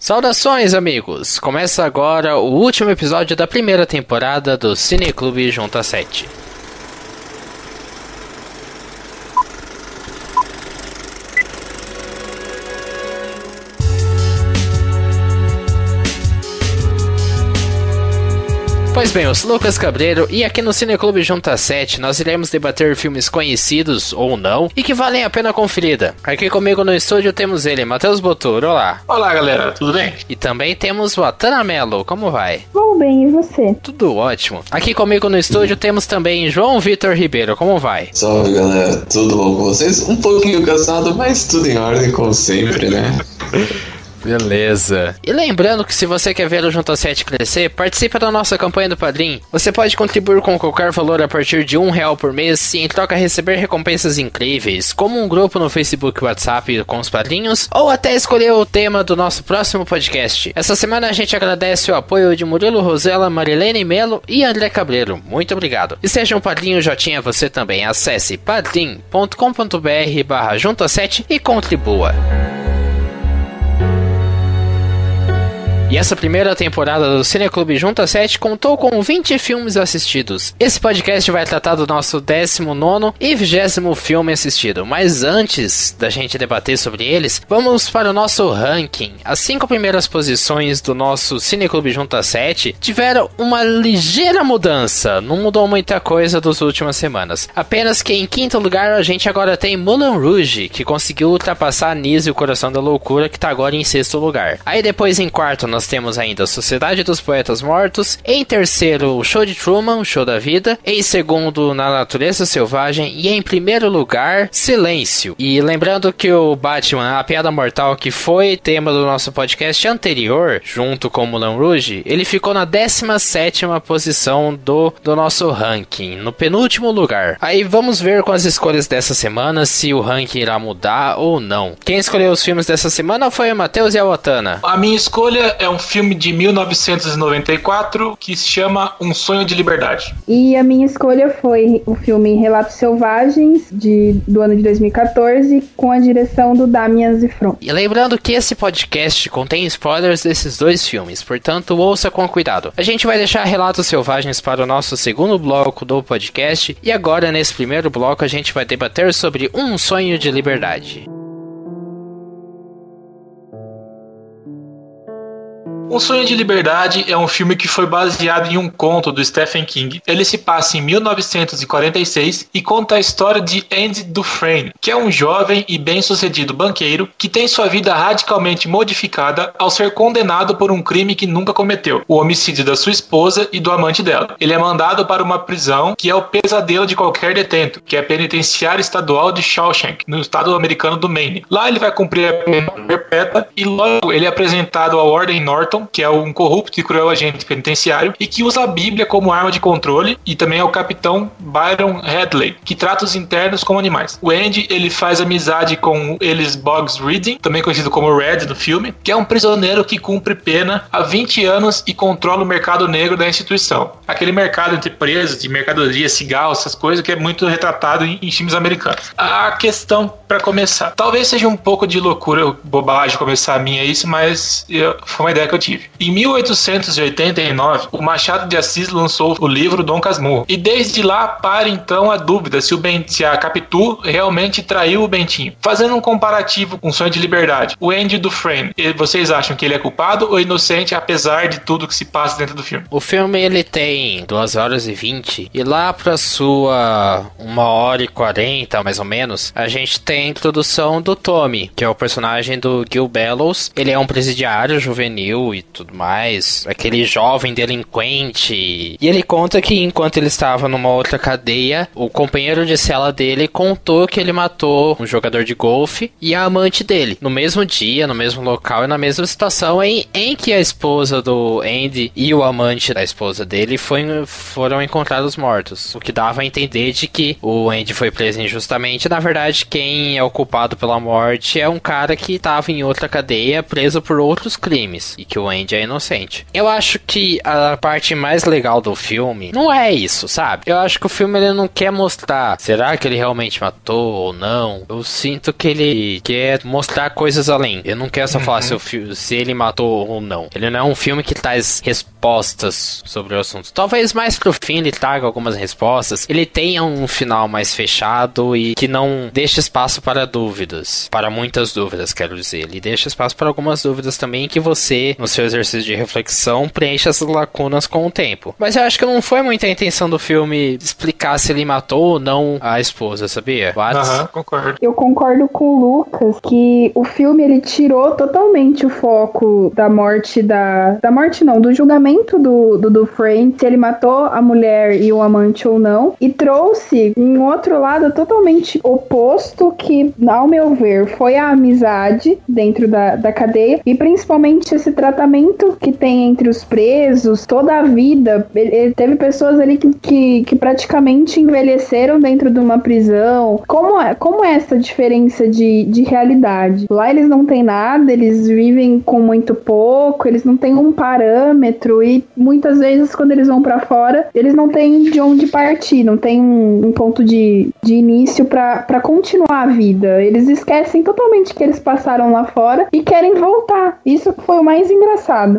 Saudações, amigos! Começa agora o último episódio da primeira temporada do Cineclube Junta 7. Pois bem, eu sou Lucas Cabreiro e aqui no Cineclube Junta 7 nós iremos debater filmes conhecidos ou não e que valem a pena conferida. Aqui comigo no estúdio temos ele, Matheus Boturo, olá. Olá galera, tudo bem? E também temos o Atana Mello, como vai? Vou bem, e você? Tudo ótimo. Aqui comigo no estúdio temos também João Vitor Ribeiro, como vai? Salve galera, tudo bom com vocês? Um pouquinho cansado, mas tudo em ordem como sempre, né? Beleza. E lembrando que se você quer ver o Junto 7 crescer, participe da nossa campanha do Padrim. Você pode contribuir com qualquer valor a partir de um real por mês e em troca receber recompensas incríveis, como um grupo no Facebook e WhatsApp com os padrinhos, ou até escolher o tema do nosso próximo podcast. Essa semana a gente agradece o apoio de Murilo Rosella, Marilene Melo e André Cabreiro. Muito obrigado. E seja um padrinho Jotinha você também. Acesse padrim.com.br barra junto 7 e contribua. E essa primeira temporada do Cineclube Junta 7 contou com 20 filmes assistidos. Esse podcast vai tratar do nosso 19 e 20 filme assistido. Mas antes da gente debater sobre eles, vamos para o nosso ranking. As cinco primeiras posições do nosso Cineclube Junta 7 tiveram uma ligeira mudança. Não mudou muita coisa das últimas semanas. Apenas que em quinto lugar a gente agora tem Moulin Rouge, que conseguiu ultrapassar Nise e o Coração da Loucura, que está agora em sexto lugar. Aí depois em quarto nós temos ainda Sociedade dos Poetas Mortos. Em terceiro, o Show de Truman, o Show da Vida. Em segundo, Na Natureza Selvagem. E em primeiro lugar, Silêncio. E lembrando que o Batman, a Piada Mortal, que foi tema do nosso podcast anterior, junto com Mulan Rouge, ele ficou na 17 posição do, do nosso ranking, no penúltimo lugar. Aí vamos ver com as escolhas dessa semana se o ranking irá mudar ou não. Quem escolheu os filmes dessa semana foi o Matheus e a Otana. A minha escolha é um filme de 1994 que se chama Um Sonho de Liberdade. E a minha escolha foi o filme Relatos Selvagens, de, do ano de 2014, com a direção do Damian Zifron. E lembrando que esse podcast contém spoilers desses dois filmes, portanto ouça com cuidado. A gente vai deixar Relatos Selvagens para o nosso segundo bloco do podcast, e agora nesse primeiro bloco a gente vai debater sobre Um Sonho de Liberdade. Um Sonho de Liberdade é um filme que foi baseado em um conto do Stephen King. Ele se passa em 1946 e conta a história de Andy Dufresne, que é um jovem e bem-sucedido banqueiro que tem sua vida radicalmente modificada ao ser condenado por um crime que nunca cometeu, o homicídio da sua esposa e do amante dela. Ele é mandado para uma prisão que é o pesadelo de qualquer detento, que é a penitenciária estadual de Shawshank, no estado americano do Maine. Lá ele vai cumprir a pena perpétua e logo ele é apresentado ao Ordem Norton que é um corrupto e cruel agente penitenciário, e que usa a Bíblia como arma de controle, e também é o capitão Byron Hadley, que trata os internos como animais. O Andy, ele faz amizade com Ellis Boggs Reading, também conhecido como Red no filme, que é um prisioneiro que cumpre pena há 20 anos e controla o mercado negro da instituição. Aquele mercado entre presos, de mercadoria, cigarro, essas coisas, que é muito retratado em, em filmes americanos. A questão, para começar, talvez seja um pouco de loucura, bobagem começar a minha isso, mas eu, foi uma ideia que eu Em 1889, o Machado de Assis lançou o livro Dom Casmurro. E desde lá para então a dúvida se, o ben, se a Capitu realmente traiu o Bentinho. Fazendo um comparativo com o Sonho de Liberdade, o Andy Dufresne, vocês acham que ele é culpado ou inocente apesar de tudo que se passa dentro do filme? O filme ele tem 2 horas e 20 e lá para sua 1 hora e 40 mais ou menos, a gente tem a introdução do Tommy, que é o personagem do Gil Bellows. Ele é um presidiário juvenil e tudo mais, aquele jovem delinquente. E ele conta que enquanto ele estava numa outra cadeia, o companheiro de cela dele contou que ele matou um jogador de golfe e a amante dele, no mesmo dia, no mesmo local e na mesma situação em, em que a esposa do Andy e o amante da esposa dele foi, foram encontrados mortos. O que dava a entender de que o Andy foi preso injustamente. Na verdade, quem é o culpado pela morte é um cara que estava em outra cadeia, preso por outros crimes. E que o Andy é inocente. Eu acho que a parte mais legal do filme não é isso, sabe? Eu acho que o filme ele não quer mostrar, será que ele realmente matou ou não? Eu sinto que ele quer mostrar coisas além. Eu não quero só uhum. falar se, o, se ele matou ou não. Ele não é um filme que traz respostas sobre o assunto. Talvez mais pro fim ele traga algumas respostas. Ele tenha um final mais fechado e que não deixe espaço para dúvidas. Para muitas dúvidas, quero dizer. Ele deixa espaço para algumas dúvidas também que você, no seu exercício de reflexão, preencha essas lacunas com o tempo. Mas eu acho que não foi muita intenção do filme explicar se ele matou ou não a esposa, sabia? Aham, concordo. Eu concordo com o Lucas que o filme ele tirou totalmente o foco da morte da. Da morte não, do julgamento do, do, do Frank, se ele matou a mulher e o amante ou não, e trouxe um outro lado totalmente oposto que, ao meu ver, foi a amizade dentro da, da cadeia e principalmente esse tratamento que tem entre os presos, toda a vida. Ele, ele teve pessoas ali que, que, que, praticamente envelheceram dentro de uma prisão. Como é, como é essa diferença de, de realidade? Lá eles não têm nada, eles vivem com muito pouco, eles não têm um parâmetro e muitas vezes quando eles vão para fora, eles não têm de onde partir, não tem um, um ponto de, de início para continuar a vida. Eles esquecem totalmente que eles passaram lá fora e querem voltar. Isso foi o mais engraçado.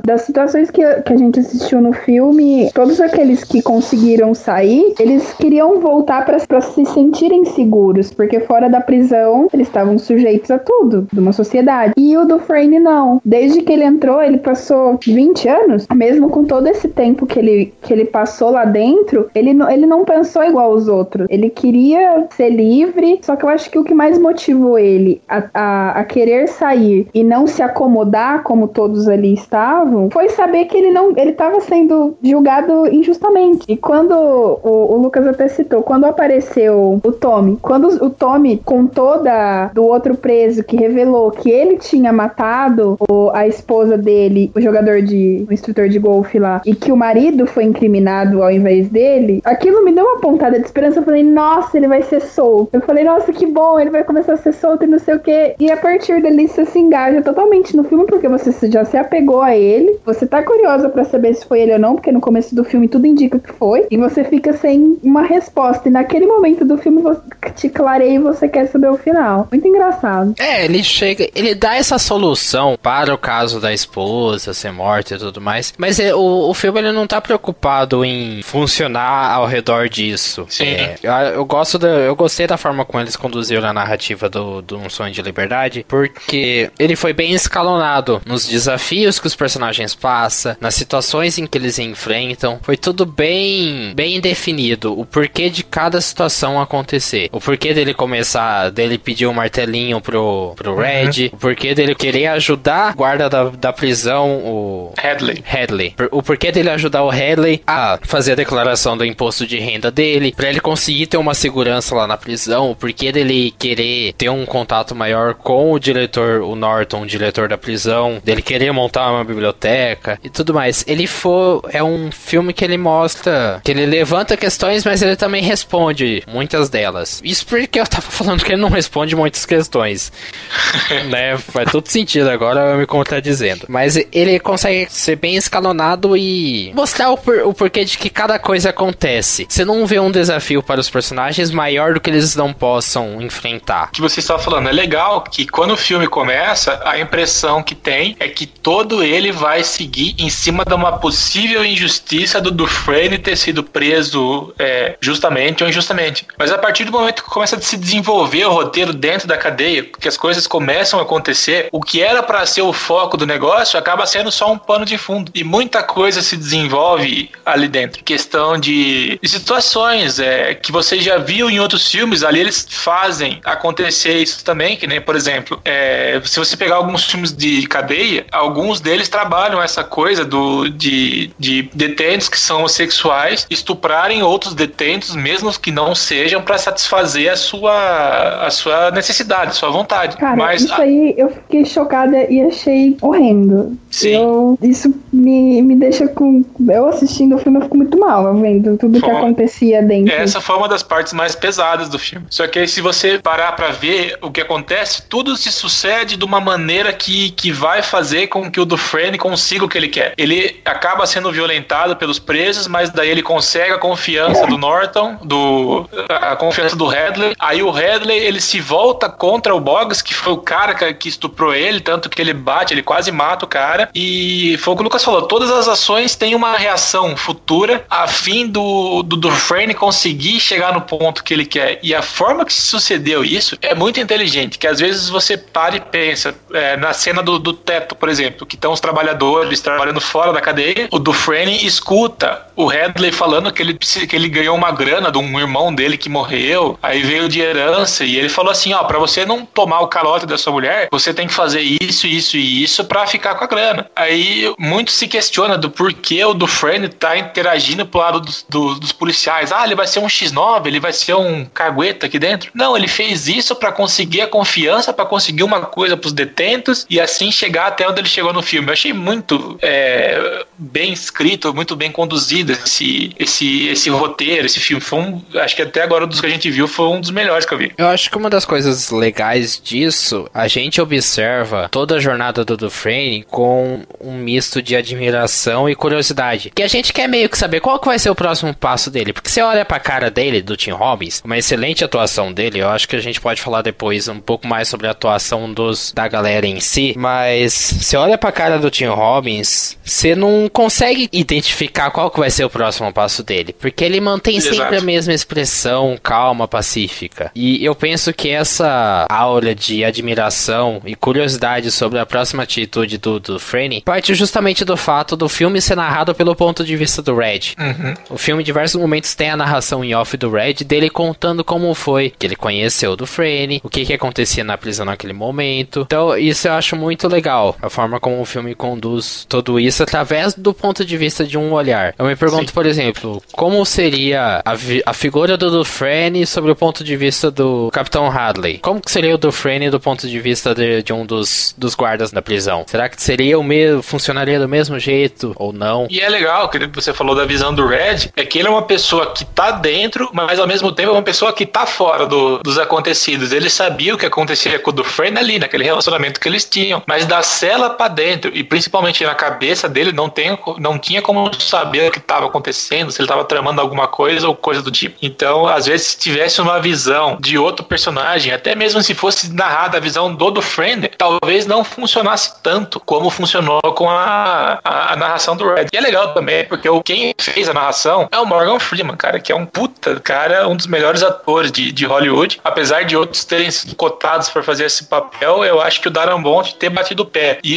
Das situações que, que a gente assistiu no filme, todos aqueles que conseguiram sair, eles queriam voltar para se sentirem seguros, porque fora da prisão eles estavam sujeitos a tudo, de uma sociedade. E o do Frame não. Desde que ele entrou, ele passou 20 anos, mesmo com todo esse tempo que ele, que ele passou lá dentro, ele, ele não pensou igual os outros. Ele queria ser livre, só que eu acho que o que mais motivou ele a, a, a querer sair e não se acomodar como todos ali estavam, foi saber que ele não ele estava sendo julgado injustamente. E quando o, o, Lucas até citou, quando apareceu o Tommy, quando o Tommy contou da, do outro preso que revelou que ele tinha matado o, a esposa dele, o jogador de o instrutor de golfe lá, e que o marido foi incriminado ao invés dele, aquilo me deu uma pontada de esperança. Eu falei, nossa, ele vai ser solto. Eu falei, nossa, que bom, ele vai começar a ser solto e não sei o que. E a partir dali você se engaja totalmente no filme, porque você já se apegou a ele, você tá curiosa para saber se foi ele ou não, porque no começo do filme tudo indica que foi, e você fica sem uma resposta. E naquele momento do filme você te clareia e você quer saber o final. Muito engraçado. É, ele chega, ele dá essa solução para o caso da esposa ser morta e tudo mais, mas é, o, o filme ele não tá preocupado em funcionar ao redor disso. Sim. É, eu, eu, gosto da, eu gostei da forma como eles conduziram a narrativa do, do Um Sonho de Liberdade, porque ele foi bem escalonado nos desafios que os personagens passam, nas situações em que eles enfrentam. Foi tudo bem, bem definido. O porquê de cada situação acontecer. O porquê dele começar, dele pedir um martelinho pro, pro uhum. Red. O porquê dele querer ajudar o guarda da, da prisão, o Hadley. Hadley. O porquê dele ajudar o Hadley a fazer a declaração do imposto de renda dele, para ele conseguir ter uma segurança lá na prisão. O porquê dele querer ter um contato maior com o diretor, o Norton, o diretor da prisão, dele querer montar uma biblioteca e tudo mais. Ele for é um filme que ele mostra que ele levanta questões, mas ele também responde muitas delas. Isso porque eu tava falando que ele não responde muitas questões. né? Faz todo sentido agora eu me contradizendo. Mas ele consegue ser bem escalonado e mostrar o, por, o porquê de que cada coisa acontece. Você não vê um desafio para os personagens maior do que eles não possam enfrentar. O que você estava falando é legal que quando o filme começa, a impressão que tem é que todo ele vai seguir em cima de uma possível injustiça do Dufresne ter sido preso é, justamente ou injustamente. Mas a partir do momento que começa a se desenvolver o roteiro dentro da cadeia, que as coisas começam a acontecer, o que era para ser o foco do negócio acaba sendo só um pano de fundo. E muita coisa se desenvolve ali dentro. Questão de, situações é, que você já viu em outros filmes, ali eles fazem acontecer isso também, que nem, por exemplo, é, se você pegar alguns filmes de cadeia, alguns deles trabalham essa coisa do, de, de detentos que são sexuais estuprarem outros detentos, mesmo que não sejam, para satisfazer a sua, a sua necessidade, a sua vontade. Cara, Mas, isso aí eu fiquei chocada e achei horrendo. Sim. Eu, isso me, me deixa com. Eu assistindo o filme, eu fico muito mal vendo tudo que acontecia dentro. Essa foi uma das partes mais pesadas do filme. Só que aí, se você parar para ver o que acontece, tudo se sucede de uma maneira que, que vai fazer com que o Dufresne consiga o que ele quer. Ele acaba sendo violentado pelos presos, mas daí ele consegue a confiança do Norton, do a confiança do Hadley. Aí o Hadley ele se volta contra o Boggs, que foi o cara que, estuprou ele, tanto que ele bate, ele quase mata o cara. E foi o que o Lucas falou: todas as ações têm uma reação futura a fim do, do Dufresne conseguir chegar no ponto que ele quer. E a forma que sucedeu isso é muito inteligente, que às vezes você para e pensa, é, na cena do, do teto, por exemplo, que estão os trabalhadores trabalhando fora da cadeia, o Dufresne escuta o Hadley falando que ele, que ele ganhou uma grana de um irmão dele que morreu, aí veio de herança, e ele falou assim, ó, para você não tomar o calote da sua mulher, você tem que fazer isso, isso e isso para ficar com a grana. Aí muito se questiona do porquê o Dufresne tá interagindo pro lado dos, dos, dos policiais. Ah, ele vai ser um X9, ele vai ser um cagueta aqui dentro. Não, ele fez isso para conseguir a confiança, para conseguir uma coisa pros detentos e assim chegar até onde ele chegou no filme. Eu achei muito é, bem escrito, muito bem conduzido esse, esse, esse roteiro, esse filme. Foi um, acho que até agora dos que a gente viu foi um dos melhores que eu vi. Eu acho que uma das coisas legais disso, a gente observa toda a jornada do Dufresne com um misto de admiração e curiosidade. Que a gente quer meio que saber qual que vai ser o próximo passo dele. Porque você olha pra cara dele, do Tim Robbins, uma excelente atuação dele. Eu acho que a gente pode falar depois um pouco mais sobre a atuação dos, da galera em si. Mas você olha pra cara do Tim Robbins, você não consegue identificar qual que vai ser o próximo passo dele. Porque ele mantém Exato. sempre a mesma expressão, calma, pacífica. E eu penso que essa aura de admiração e curiosidade sobre a próxima atitude do, do Franny parte justamente do fato do filme ser narrado pelo ponto de vista do Red. Uhum. O filme, em diversos momentos, tem a narração em off do Red dele contando como foi que ele conheceu do Franny, o que que acontecia na prisão naquele momento. Então, isso eu acho muito legal, a forma como o filme conduz tudo isso através do ponto de vista de um olhar. Eu me pergunto, Sim. por exemplo, como seria a, a figura do Dufresne sobre o ponto de vista do Capitão Hadley? Como que seria o Dufresne do ponto de vista de, de um dos, dos guardas da prisão? Será que seria o mesmo, funcionaria do mesmo jeito ou não? E é legal, que você falou da visão do Red, é que ele é uma pessoa que tá dentro, mas ao mesmo tempo é uma pessoa que tá fora do- dos acontecidos. Ele sabia o que acontecia com o Dufresne ali, naquele relacionamento que eles tinham, mas da cela pra dentro, e principalmente na cabeça dele, não, tem, não tinha como saber o que tava acontecendo, se ele tava tramando alguma coisa ou coisa do tipo. Então, às vezes, se tivesse uma visão de outro personagem, até mesmo se fosse narrada a visão do Dufresne, talvez não funcionasse tanto como funcionou com a, a, a narração do Red. E é legal também, porque o, quem fez a narração é o Morgan Freeman, cara, que é um puta cara, um dos melhores atores de, de Hollywood. Apesar de outros terem sido cotados para fazer esse papel, eu acho que o Darren Bond ter batido o pé e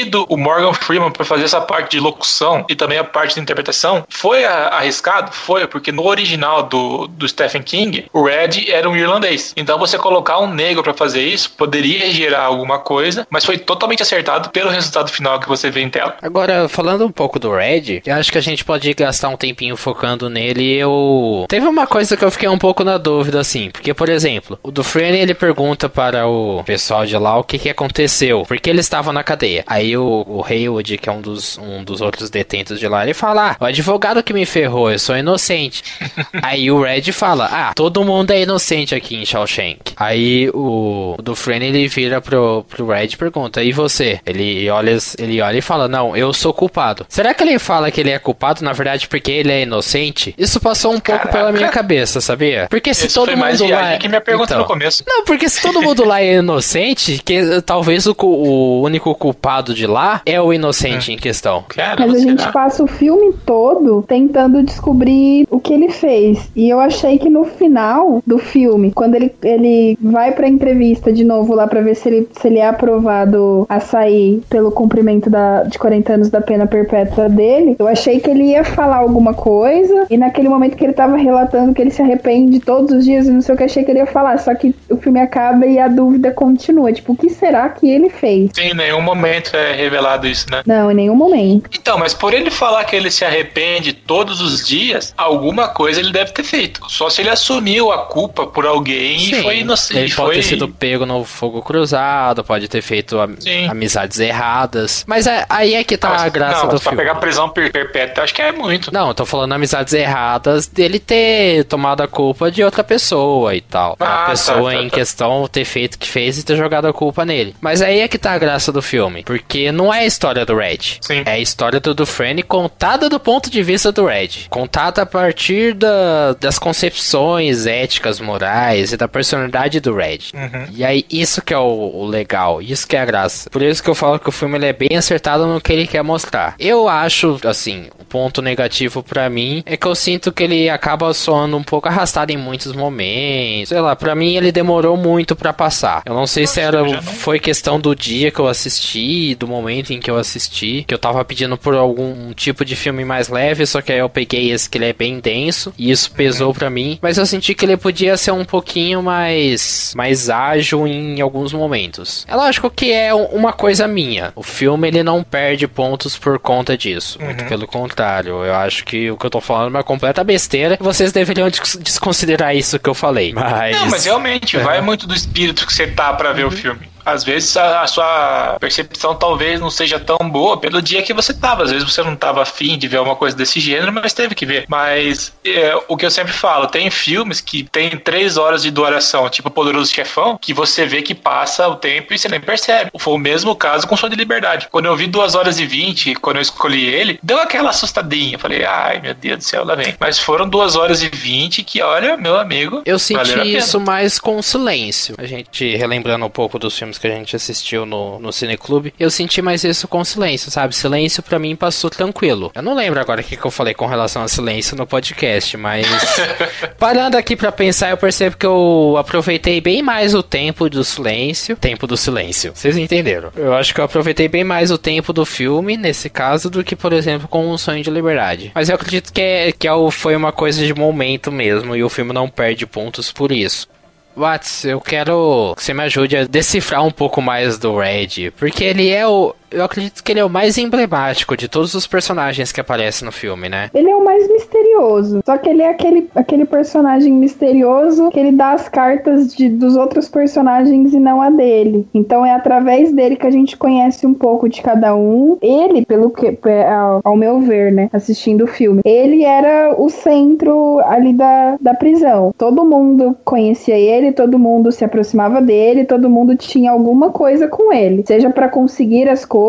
escolhido o Morgan Freeman para fazer essa parte de locução e também a parte de interpretação foi arriscado? Foi, porque no original do, do Stephen King, o Red era um irlandês. Então você colocar um negro para fazer isso poderia gerar alguma coisa, mas foi totalmente acertado pelo resultado final que você vê em tela. Agora, falando um pouco do Red, eu acho que a gente pode gastar um tempinho focando nele. Eu. Teve uma coisa que eu fiquei um pouco na dúvida, assim. Porque, por exemplo, o Dufresne ele pergunta para o pessoal de lá o que, que aconteceu. Porque eles estavam na cadeia. Aí o, o Haywood, que é um dos, um dos outros detentos de lá, ele fala: Ah, o advogado que me ferrou, eu sou inocente. Aí o Red fala: Ah, todo mundo é inocente aqui em Shawshank. Aí o, o Dufresne ele vira pro, pro Red e pergunta: E você? Ele olha, ele olha e fala: Não, eu sou culpado. Será que ele fala que ele é culpado, na verdade, porque ele é inocente? Isso passou um pouco Caraca. pela minha cabeça, sabia? Porque se Esse todo mundo lá. que minha pergunta Então, no começo. não, porque se todo mundo lá é inocente, que talvez o, o único culpado de lá é o inocente em questão. Cara, Mas a gente passa o filme todo tentando descobrir o que ele fez. E eu achei que no final do filme, quando ele, ele vai pra entrevista de novo lá pra ver se ele, se ele é aprovado a sair pelo cumprimento da, de 40 anos da pena perpétua dele, eu achei que ele ia falar alguma coisa. E naquele momento que ele tava relatando que ele se arrepende todos os dias e não sei o que, achei que ele ia falar. Só que o filme acaba e a dúvida continua. Tipo, o que será que ele fez? Sim, em nenhum momento é revelado isso, né? Não, em nenhum momento. Então, mas por ele falar que ele se arrepende todos os dias, alguma coisa ele deve ter feito. Só se ele assumiu a culpa por alguém Sim, e foi inocente. Ele pode foi... ter sido pego no fogo cruzado, pode ter feito am- Sim. amizades erradas. Mas é- aí é que tá Não, a mas- graça não, do mas pra filme. pegar prisão per- perpétua, acho que é muito. Não, eu tô falando amizades erradas dele ter tomado a culpa de outra pessoa e tal. Ah, a tá, pessoa tá, em tá. questão ter feito o que fez e ter jogado a culpa nele. Mas aí é que tá a graça do filme. Porque não é a história do Red. Sim. É a história do Dufresne contada do ponto de vista do Red. Contada a partir da- das concepções éticas, morais e da personalidade do Red. Uhum. E aí, isso que é o, o legal, isso que é a graça. Por isso que eu falo que o filme ele é bem acertado no que ele quer mostrar. Eu acho, assim, ponto negativo pra mim é que eu sinto que ele acaba soando um pouco arrastado em muitos momentos. Sei lá, pra mim ele demorou muito pra passar. Eu não sei se era, não- foi questão do dia que eu assisti, do momento em que eu assisti, que eu tava pedindo por algum tipo de filme mais leve, só que aí eu peguei esse que ele é bem denso, e isso pesou pra mim. Mas eu senti que ele podia ser um pouquinho mais, mais ágil em alguns momentos. É lógico que é um- uma coisa minha. O filme ele não perde pontos por conta disso. Muito pelo contrário. Eu acho que o que eu tô falando é uma completa besteira. Vocês deveriam des- desconsiderar isso que eu falei. Mas. Não, mas realmente, É. vai muito do espírito que você tá pra Uhum. ver o filme. Às vezes a, a sua percepção talvez não seja tão boa pelo dia que você tava. Às vezes você não tava afim de ver uma coisa desse gênero, mas teve que ver. Mas é, o que eu sempre falo, tem filmes que tem três horas de duração, tipo Poderoso Chefão, que você vê que passa o tempo e você nem percebe. Foi o mesmo caso com Som de Liberdade. Quando eu vi duas horas e vinte, quando eu escolhi ele, deu aquela assustadinha. Falei, ai meu Deus do céu, lá vem. Mas foram duas horas e vinte que, olha, meu amigo. Eu senti isso mais com silêncio. A gente, relembrando um pouco dos filmes que a gente assistiu no, no Cineclube, eu senti mais isso com silêncio, sabe? Silêncio pra mim passou tranquilo. Eu não lembro agora o que, que eu falei com relação a silêncio no podcast, mas parando aqui pra pensar, eu percebo que eu aproveitei bem mais o tempo do silêncio. Tempo do silêncio. Vocês entenderam? Eu acho que eu aproveitei bem mais o tempo do filme, nesse caso, do que, por exemplo, com o Sonho de Liberdade. Mas eu acredito que, é, que é foi uma coisa de momento mesmo, e o filme não perde pontos por isso. Watts, eu quero que você me ajude a decifrar um pouco mais do Red, porque ele é o. Eu acredito que ele é o mais emblemático de todos os personagens que aparecem no filme, né? Ele é o mais misterioso. Só que ele é aquele, aquele personagem misterioso que ele dá as cartas de, dos outros personagens e não a dele. Então é através dele que a gente conhece um pouco de cada um. Ele, pelo que, ao, ao meu ver, né, assistindo o filme, ele era o centro ali da, da prisão. Todo mundo conhecia ele, todo mundo se aproximava dele, todo mundo tinha alguma coisa com ele, seja pra conseguir as coisas,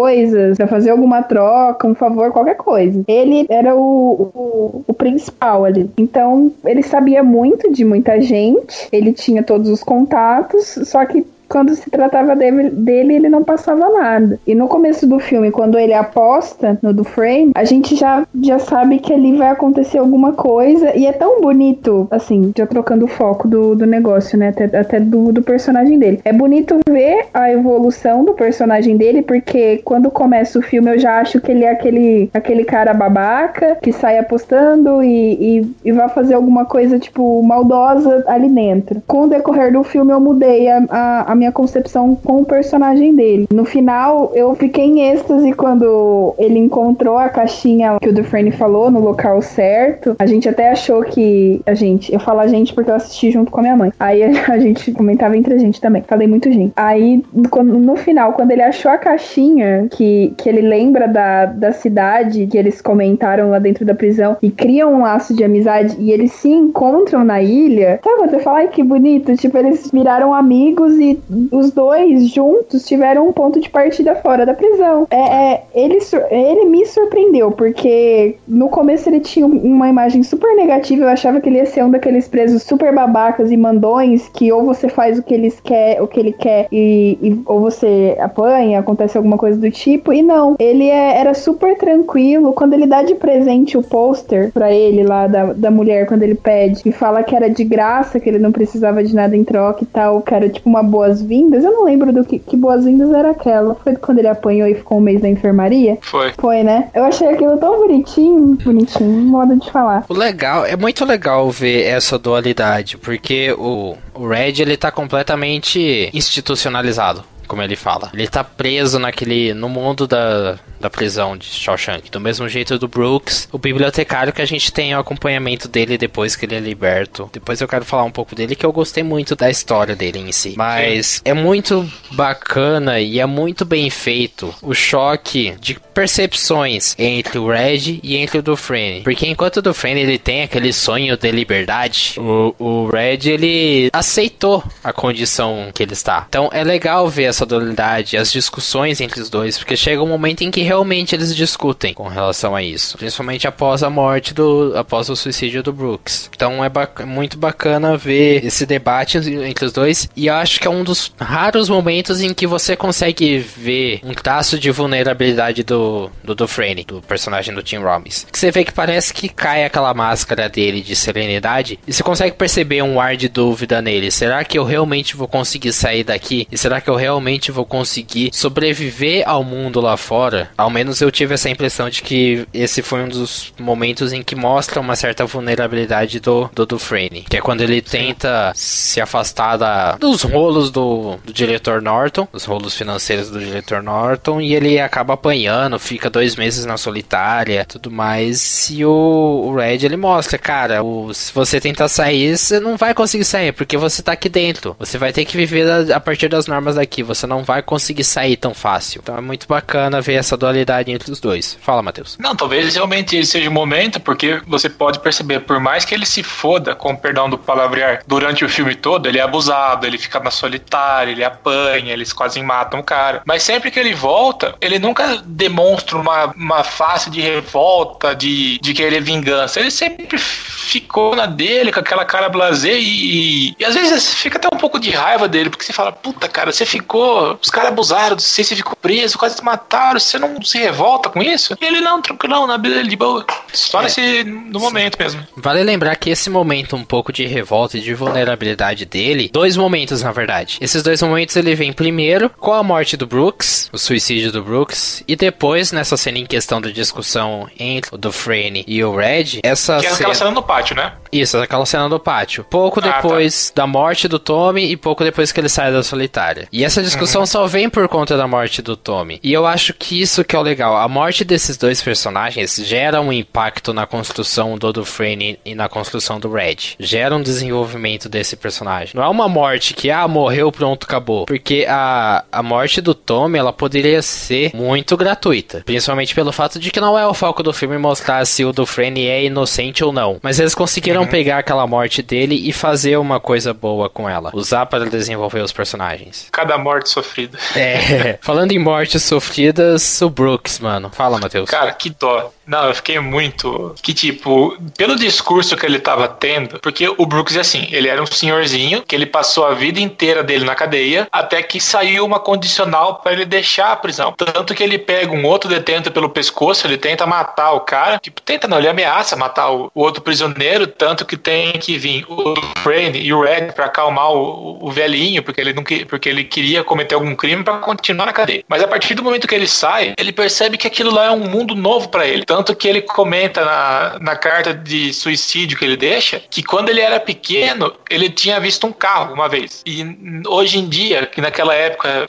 pra fazer alguma troca, um favor, qualquer coisa. Ele era o, o, o principal ali. Então, ele sabia muito de muita gente, ele tinha todos os contatos, só que quando se tratava dele, dele, ele não passava nada. E no começo do filme, quando ele aposta no do frame, a gente já, já sabe que ali vai acontecer alguma coisa. E é tão bonito, assim, já trocando o foco do, do negócio, né? Até, até do, do personagem dele. É bonito ver a evolução do personagem dele, porque quando começa o filme eu já acho que ele é aquele, aquele cara babaca que sai apostando e, e, e vai fazer alguma coisa, tipo, maldosa ali dentro. Com o decorrer do filme eu mudei a, a, a minha concepção com o personagem dele. No final, eu fiquei em êxtase quando ele encontrou a caixinha que o Dufresne falou no local certo. A gente até achou que. A gente, eu falo a gente porque eu assisti junto com a minha mãe. Aí a gente comentava entre a gente também. Falei muito gente. Aí, no final, quando ele achou a caixinha, que, que ele lembra da, da cidade que eles comentaram lá dentro da prisão e criam um laço de amizade e eles se encontram na ilha. Sabe você fala, ai que bonito? Tipo, eles viraram amigos e os dois juntos tiveram um ponto de partida fora da prisão. É, é, ele, ele me surpreendeu, porque no começo ele tinha um- uma imagem super negativa. Eu achava que ele ia ser um daqueles presos super babacas e mandões que ou você faz o que eles quer, o que ele quer e, e- ou você apanha, acontece alguma coisa do tipo. E não, ele é- era super tranquilo. Quando ele dá de presente o pôster pra ele lá da, da mulher, quando ele pede e fala que era de graça, que ele não precisava de nada em troca e tal, que era tipo uma boas-vindas. Eu não lembro do que, que boas-vindas era aquela. Foi quando ele apanhou e ficou um mês na enfermaria? Foi. Foi, né? Eu achei aquilo tão bonitinho, bonitinho, modo de falar. O legal, é muito legal ver essa dualidade, porque o, o Red ele tá completamente institucionalizado, como ele fala. Ele tá preso naquele no mundo da da prisão de Shawshank. Do mesmo jeito do Brooks, o bibliotecário que a gente tem o acompanhamento dele depois que ele é liberto. Depois eu quero falar um pouco dele, que eu gostei muito da história dele em si. Mas Sim. é muito bacana e é muito bem feito o choque de percepções entre o Red e entre o Dufresne. Porque enquanto o Dufresne ele tem aquele sonho de liberdade, o, o Red ele aceitou a condição que ele está. Então é legal ver essa dualidade, as discussões entre os dois, porque chega um momento em que realmente eles discutem com relação a isso, principalmente após a morte do, após o suicídio do Brooks. Então é muito bacana ver esse debate entre os dois e acho que é um dos raros momentos em que você consegue ver um traço de vulnerabilidade do do Dufresne, do personagem do Tim Robbins. Que você vê que parece que cai aquela máscara dele de serenidade e você consegue perceber um ar de dúvida nele. Será que eu realmente vou conseguir sair daqui? E será que eu realmente vou conseguir sobreviver ao mundo lá fora? Ao menos eu tive essa impressão de que esse foi um dos momentos em que mostra uma certa vulnerabilidade do, do Dufresne. Que é quando ele tenta se afastar da, dos rolos do, do diretor Norton, os rolos financeiros do diretor Norton, e ele acaba apanhando, fica dois meses na solitária, tudo mais. E o, o Red ele mostra, cara, o, se você tentar sair, você não vai conseguir sair, porque você tá aqui dentro. Você vai ter que viver a, a partir das normas daqui. Você não vai conseguir sair tão fácil. Então é muito bacana ver essa dualidade entre os dois. Fala, Matheus. Não, talvez realmente seja o momento, porque você pode perceber, por mais que ele se foda, com perdão do palavrear, durante o filme todo, ele é abusado, ele fica na solitária, ele apanha, eles quase matam o cara. Mas sempre que ele volta, ele nunca demonstra uma, uma face de revolta, de, de querer vingança. Ele sempre ficou na dele, com aquela cara blazer e, e, e às vezes fica até um pouco de raiva dele, porque você fala, puta cara, você ficou, os caras abusaram de você, você ficou preso, quase te mataram, você não se revolta com isso? E ele não, tranquilão, na dele de boa. Só é. nesse, no momento mesmo. Vale lembrar que esse momento um pouco de revolta e de vulnerabilidade dele, dois momentos na verdade. Esses dois momentos ele vem primeiro com a morte do Brooks, o suicídio do Brooks, e depois nessa cena em questão da discussão entre o Dufresne e o Red, essa que é aquela cena no pátio, né? Isso, aquela cena do pátio. Pouco ah, tá. depois tá. da morte do Tommy e pouco depois que ele sai da solitária. E essa discussão uhum. só vem por conta da morte do Tommy. E eu acho que isso que é o legal. A morte desses dois personagens gera um impacto na construção do Dufresne e na construção do Red. Gera um desenvolvimento desse personagem. Não é uma morte que, ah, morreu, pronto, acabou. Porque a, a morte do Tommy, ela poderia ser muito gratuita. Principalmente pelo fato de que não é o foco do filme mostrar se o Dufresne é inocente ou não. Mas eles conseguiram uhum. pegar aquela morte dele e fazer uma coisa boa com ela. Usar para desenvolver os personagens. Cada morte sofrida. É. Falando em mortes sofridas, o Brooks, mano. Fala, Matheus. Cara, que dó. Não, eu fiquei muito. Que tipo, pelo discurso que ele tava tendo, porque o Brooks é assim, ele era um senhorzinho que ele passou a vida inteira dele na cadeia até que saiu uma condicional para ele deixar a prisão. Tanto que ele pega um outro detento pelo pescoço, ele tenta matar o cara, tipo, tenta não, ele ameaça matar o, o outro prisioneiro, tanto que tem que vir o Crane e o Red para acalmar o, o, velhinho, porque ele não porque ele queria cometer algum crime para continuar na cadeia. Mas a partir do momento que ele sai, ele percebe que aquilo lá é um mundo novo para ele. Tanto que ele comenta na, na carta de suicídio que ele deixa que quando ele era pequeno, ele tinha visto um carro uma vez. E hoje em dia, que naquela época,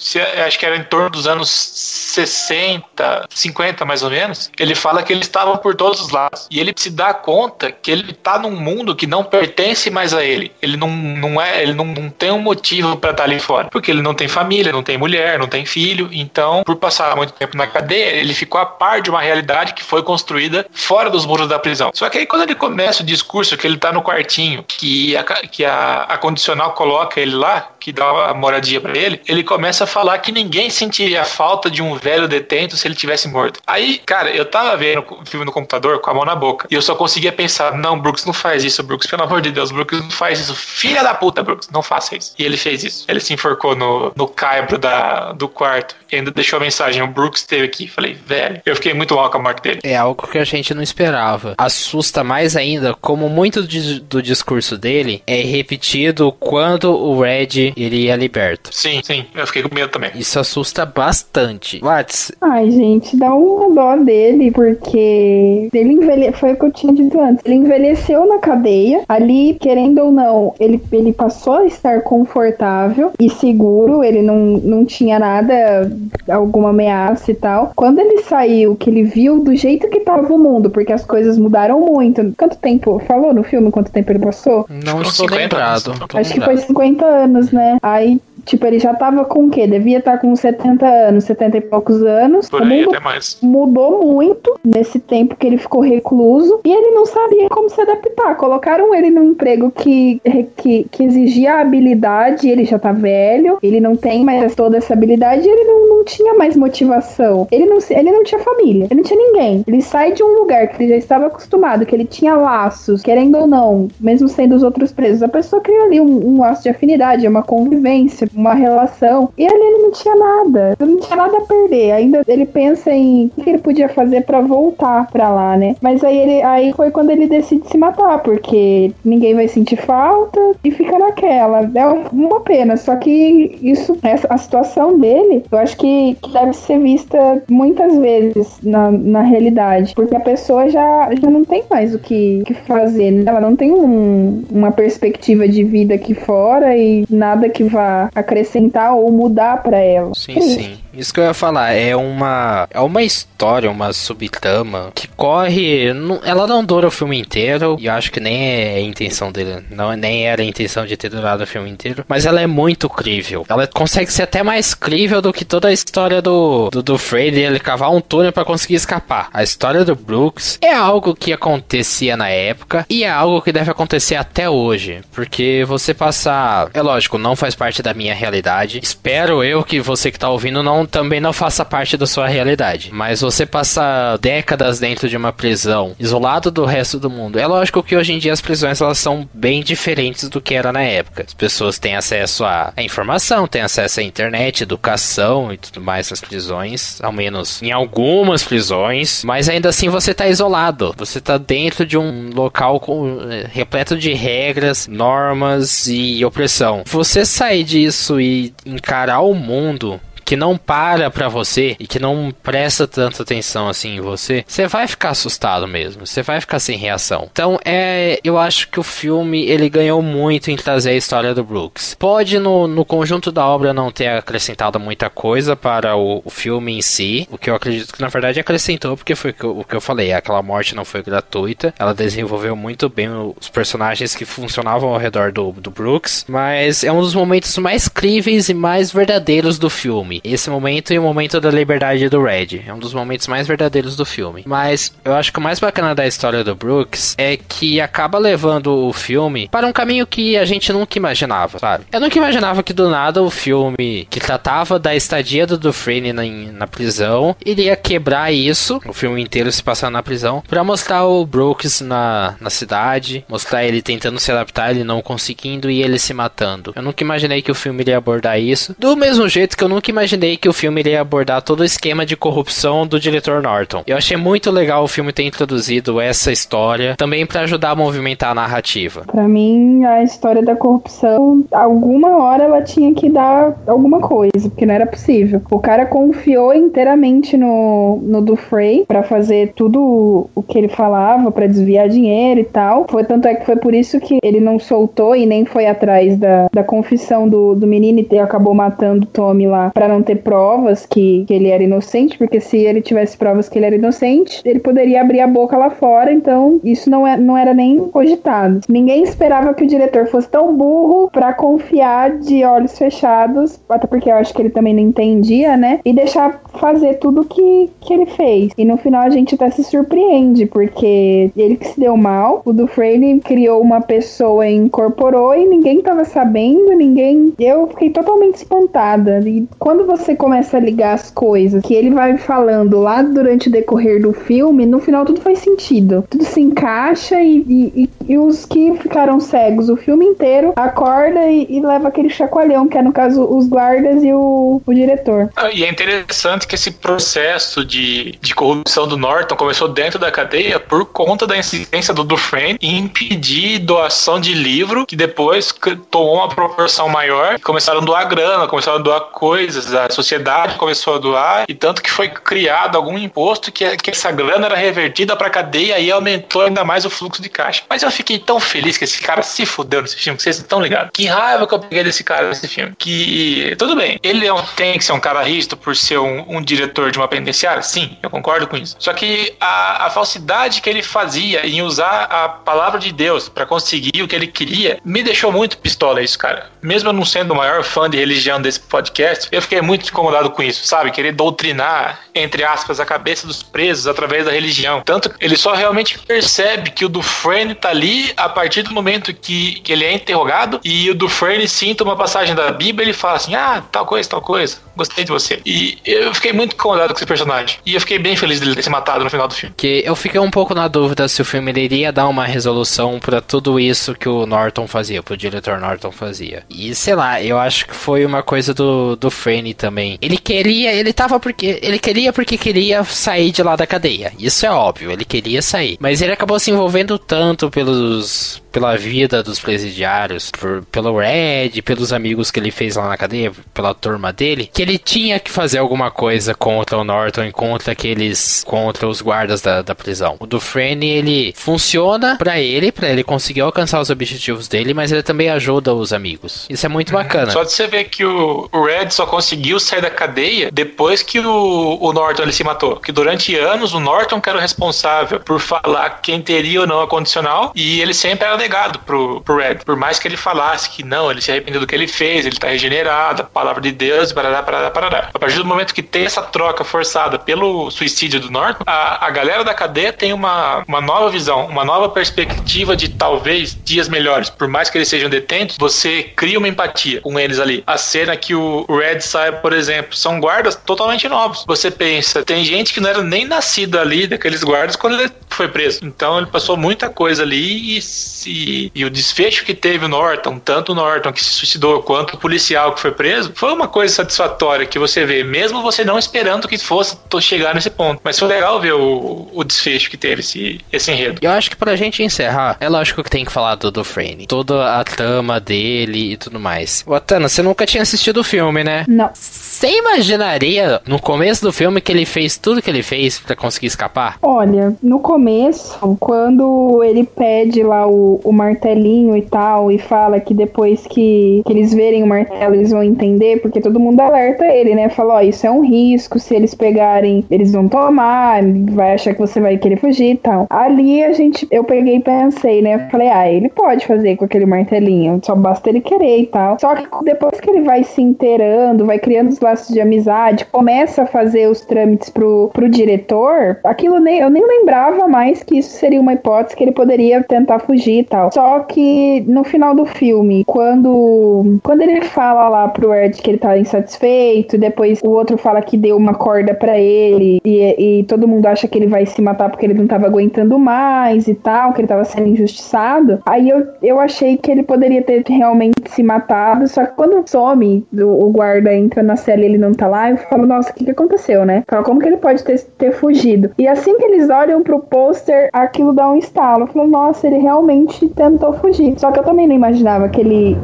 acho que era em torno dos anos 60, 50 mais ou menos, ele fala que ele estava por todos os lados. E ele se dá conta que ele está num mundo que não pertence mais a ele. Ele não, não é, ele não, não tem um motivo para estar tá ali fora. Porque ele não tem família, não tem mulher, não tem filho. Então, por passar muito tempo na cadeia, ele ficou a par de uma realidade que foi construída fora dos muros da prisão. Só que aí quando ele começa o discurso que ele está no quartinho, que a, que a, a condicional coloca ele lá, que dá a moradia para ele, ele começa a falar que ninguém sentiria falta de um velho detento se ele tivesse morto. Aí, cara, eu tava vendo o filme no computador com a mão na boca e eu só conseguia pensar: não, Brooks, não faz isso, Brooks, pelo amor de Deus, Brooks, não faz isso, filha da puta, Brooks, não faça isso. E ele fez isso. Ele se enforcou no, no caibro da, do quarto e ainda deixou a mensagem: o Brooks esteve aqui. Falei, velho, eu fiquei muito mal com a morte dele. É algo que a gente não esperava. Assusta mais ainda como muito do, do discurso dele é repetido quando o Red Ele é liberto. Sim, sim, eu fiquei com medo também. Isso assusta bastante. What's? Ai, gente, dá uma dó dele, porque ele envelhe... foi o que eu tinha dito antes. Ele envelheceu na cadeia. Ali, querendo ou não, ele, ele passou a estar confortável e seguro. Ele não, não tinha nada, alguma ameaça e tal. Quando ele saiu, que ele viu do jeito que tava o mundo, porque as coisas mudaram muito. Quanto tempo? Falou no filme quanto tempo ele passou? Não estou 50 lembrado. Acho que foi 50 anos, né? Aí, tipo, ele já tava com o quê? Devia estar com 70 anos, 70 e poucos anos. Por o aí, até mais. mudou muito nesse tempo que ele ficou recluso e ele não sabia como se adaptar. Colocaram ele num emprego que, que, que exigia habilidade, ele já tá velho, ele não tem mais toda essa habilidade ele não, não tinha mais motivação. Ele não, ele não tinha família, ele não tinha ninguém. Ele sai de um lugar que ele já estava acostumado, que ele tinha laços, querendo ou não, mesmo sendo os outros presos, a pessoa cria ali um, um laço de afinidade, uma convivência, uma relação. E ali ele não tinha nada, ele não tinha nada a perder. Ainda ele pensa em o que ele podia fazer pra voltar pra lá, né? Mas aí ele aí foi quando ele decide se matar, porque ninguém vai sentir falta e fica naquela. É uma pena, só que isso, essa, a situação dele, eu acho que, que deve ser vista muitas vezes na, na realidade, porque a pessoa já, já não tem mais o que, que fazer, né? Ela não tem um- uma perspectiva de vida aqui fora e nada que vá acrescentar ou mudar pra ela. Sim, sim. Isso que eu ia falar, é uma é uma história, uma subtrama que corre, não- ela não dura o filme inteiro, e eu acho que nem é a intenção dele, não nem era a intenção de ter durado o filme inteiro, mas ela é muito crível. Ela consegue ser até mais crível do que toda a história do do, do Freddy, ele cavar um túnel pra conseguir escapar. A história do Brooks é algo que acontecia na época e é algo que deve acontecer até hoje, porque você passar, é lógico, não faz parte da minha realidade. Espero eu que você que tá ouvindo não também não faça parte da sua realidade, mas você passar décadas dentro de uma prisão, isolado do resto do mundo. É lógico que hoje em dia as prisões elas são bem diferentes do que era na época. As pessoas têm acesso à à informação, têm acesso à internet, educação e tudo mais nas prisões, ao menos em algumas prisões, mas ainda assim você tá isolado. Você tá dentro de um local com, eh, repleto de regras, normas e opressão. Você sair disso e encarar o mundo que não para pra você e que não presta tanta atenção assim em você, você vai ficar assustado mesmo, você vai ficar sem reação. Então, é, eu acho que o filme ele ganhou muito em trazer a história do Brooks. Pode no, no conjunto da obra não ter acrescentado muita coisa para o, o filme em si, o que eu acredito que na verdade acrescentou, porque foi o que eu- falei, aquela morte não foi gratuita, ela desenvolveu muito bem os personagens que funcionavam ao redor do, do Brooks, mas é um dos momentos mais críveis e mais verdadeiros do filme. Esse momento e o momento da liberdade do Red. É um dos momentos mais verdadeiros do filme. Mas eu acho que o mais bacana da história do Brooks é que acaba levando o filme para um caminho que a gente nunca imaginava, sabe? Eu nunca imaginava que do nada o filme que tratava da estadia do Dufresne na, na prisão iria quebrar isso, o filme inteiro se passando na prisão, para mostrar o Brooks na, na cidade, mostrar ele tentando se adaptar, ele não conseguindo e ele se matando. Eu nunca imaginei que o filme iria abordar isso. Do mesmo jeito que eu nunca imaginei que o filme iria abordar todo o esquema de corrupção do diretor Norton. Eu achei muito legal o filme ter introduzido essa história, também para ajudar a movimentar a narrativa. Pra mim, a história da corrupção, alguma hora ela tinha que dar alguma coisa, porque não era possível. O cara confiou inteiramente no, no Dufresne pra fazer tudo o que ele falava, pra desviar dinheiro e tal. Foi tanto é que foi por isso que ele não soltou e nem foi atrás da, da confissão do, do menino e acabou matando o Tommy lá pra não ter provas que, que ele era inocente, porque se ele tivesse provas que ele era inocente, ele poderia abrir a boca lá fora, então isso não, é, não era nem cogitado. Ninguém esperava que o diretor fosse tão burro pra confiar de olhos fechados, até porque eu acho que ele também não entendia, né? E deixar fazer tudo que, que ele fez. E no final a gente até se surpreende, porque ele que se deu mal, o Dufresne criou uma pessoa e incorporou e ninguém tava sabendo, ninguém. Eu fiquei totalmente espantada. E quando quando você começa a ligar as coisas que ele vai falando lá durante o decorrer do filme, no final tudo faz sentido. Tudo se encaixa e, e, e, os que ficaram cegos o filme inteiro acorda e, e, leva aquele chacoalhão, que é no caso os guardas e o, o diretor. Ah, e é interessante que esse processo de, de corrupção do Norton começou dentro da cadeia por conta da insistência do Dufresne em impedir doação de livro, que depois tomou uma proporção maior, começaram a doar grana, começaram a doar coisas, a sociedade começou a doar, e tanto que foi criado algum imposto que, que essa grana era revertida para cadeia e aumentou ainda mais o fluxo de caixa. Mas eu fiquei tão feliz que esse cara se fudeu nesse filme, que vocês estão ligados. Que raiva que eu peguei desse cara nesse filme. Que, tudo bem, ele é um, tem que ser um cara rígido por ser um, um, diretor de uma penitenciária? Sim, eu concordo com isso. Só que a, a falsidade que ele fazia em usar a palavra de Deus para conseguir o que ele queria me deixou muito pistola isso, cara. Mesmo eu não sendo o maior fã de religião desse podcast, eu fiquei muito incomodado com isso, sabe? Querer doutrinar, entre aspas, a cabeça dos presos através da religião. Tanto que ele só realmente percebe que o Dufresne tá ali a partir do momento que, que ele é interrogado e o Dufresne cinta uma passagem da Bíblia e ele fala assim: ah, tal coisa, tal coisa, gostei de você. E eu fiquei muito incomodado com esse personagem. E eu fiquei bem feliz dele ter se matado no final do filme. Que eu fiquei um pouco na dúvida se o filme iria dar uma resolução para tudo isso que o Norton fazia, pro diretor Norton fazia. E sei lá, eu acho que foi uma coisa do, do Também. Ele queria, ele tava porque. Ele queria porque queria sair de lá da cadeia. Isso é óbvio, ele queria sair. Mas ele acabou se envolvendo tanto pelos pela vida dos presidiários, por, pelo Red, pelos amigos que ele fez lá na cadeia, pela turma dele, que ele tinha que fazer alguma coisa contra o Norton e contra aqueles, contra os guardas da, da prisão. O Dufresne, ele funciona para ele, para ele conseguir alcançar os objetivos dele, mas ele também ajuda os amigos. Isso é muito uhum. bacana. Só de você ver que o, o Red só conseguiu sair da cadeia depois que o, o Norton ele se matou. Que durante anos o Norton que era o responsável por falar quem teria ou não a condicional e ele sempre era negado pro, pro Red. Por mais que ele falasse que não, ele se arrependeu do que ele fez, ele tá regenerado, a palavra de Deus, parará, parará, parará. A partir do momento que tem essa troca forçada pelo suicídio do Norton, a, a galera da cadeia tem uma, uma nova visão, uma nova perspectiva de talvez dias melhores. Por mais que eles sejam detentos, você cria uma empatia com eles ali. A cena que o Red sai, por exemplo, são guardas totalmente novos. Você pensa, tem gente que não era nem nascida ali daqueles guardas quando ele foi preso. Então ele passou muita coisa ali e se e, e, o desfecho que teve o Norton, tanto o Norton que se suicidou quanto o policial que foi preso, foi uma coisa satisfatória que você vê, mesmo você não esperando que fosse chegar nesse ponto. Mas foi legal ver o, o desfecho que teve esse, esse enredo. Eu acho que pra gente encerrar, é lógico que tem que falar do, do Frame, toda a trama dele e tudo mais. Watana, você nunca tinha assistido o filme, né? Não. Você imaginaria no começo do filme que ele fez tudo que ele fez para conseguir escapar? Olha, no começo, quando ele pede lá o, o martelinho e tal, e fala que depois que, que eles verem o martelo, eles vão entender, porque todo mundo alerta ele, né? Fala, ó, isso é um risco, se eles pegarem, eles vão tomar, vai achar que você vai querer fugir e tal. Ali a gente, eu peguei e pensei, né? Falei, ah, ele pode fazer com aquele martelinho, só basta ele querer e tal. Só que depois que ele vai se inteirando, vai criando os laços de amizade, começa a fazer os trâmites pro, pro diretor, aquilo nem, eu nem lembrava mais que isso seria uma hipótese que ele poderia tentar fugir tal. Só que no final do filme, quando quando ele fala lá pro Ed que ele tá insatisfeito, depois o outro fala que deu uma corda para ele e, e, todo mundo acha que ele vai se matar porque ele não tava aguentando mais e tal, que ele tava sendo injustiçado. Aí eu, eu achei que ele poderia ter realmente se matado, só que quando some, o, o guarda entra na cela e ele não tá lá, eu falo, nossa, o que que aconteceu, né? Falo, como que ele pode ter, ter fugido? E assim que eles olham pro pôster, aquilo dá um estalo. Eu falo, nossa, ele realmente tentou fugir. Só que eu também não imaginava que ele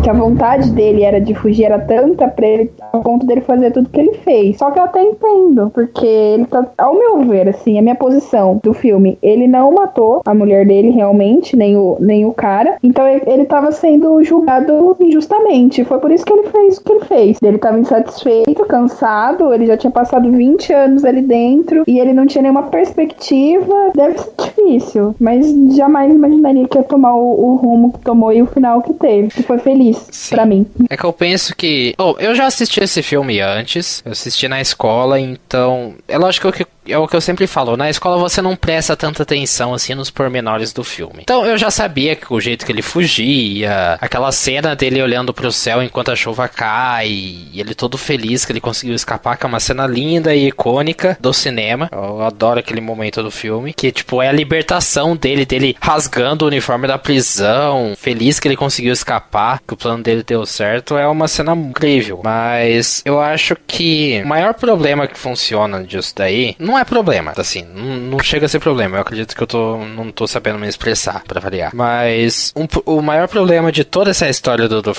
que a vontade dele era de fugir era tanta pra ele, a ponto dele fazer tudo que ele fez. Só que eu até entendo, porque ele tá, ao meu ver, assim, a minha posição do filme, ele não matou a mulher dele realmente, nem o, nem o cara. Então ele, ele tava sendo julgado injustamente. Foi por isso que ele fez o que ele fez. Ele tava insatisfeito, cansado, ele já tinha passado 20 anos ali dentro e ele não tinha nenhuma perspectiva. Deve ser difícil, mas jamais imaginaria que ia tomar o, o rumo que tomou e o final que teve. Que foi feliz feliz para mim. É que eu penso que. Oh, eu já assisti esse filme antes, eu assisti na escola, então. É lógico que é o que eu sempre falo, na escola você não presta tanta atenção assim nos pormenores do filme. Então eu já sabia que o jeito que ele fugia, aquela cena dele olhando pro céu enquanto a chuva cai, e ele todo feliz que ele conseguiu escapar, que é uma cena linda e icônica do cinema. Eu adoro aquele momento do filme, que tipo é a libertação dele, dele rasgando o uniforme da prisão, feliz que ele conseguiu escapar, que o plano dele deu certo, é uma cena incrível. Mas eu acho que o maior problema que funciona disso daí não é problema, assim, não, chega a ser problema. Eu acredito que eu tô, não tô sabendo me expressar, para variar. Mas um, o maior problema de toda essa história do, do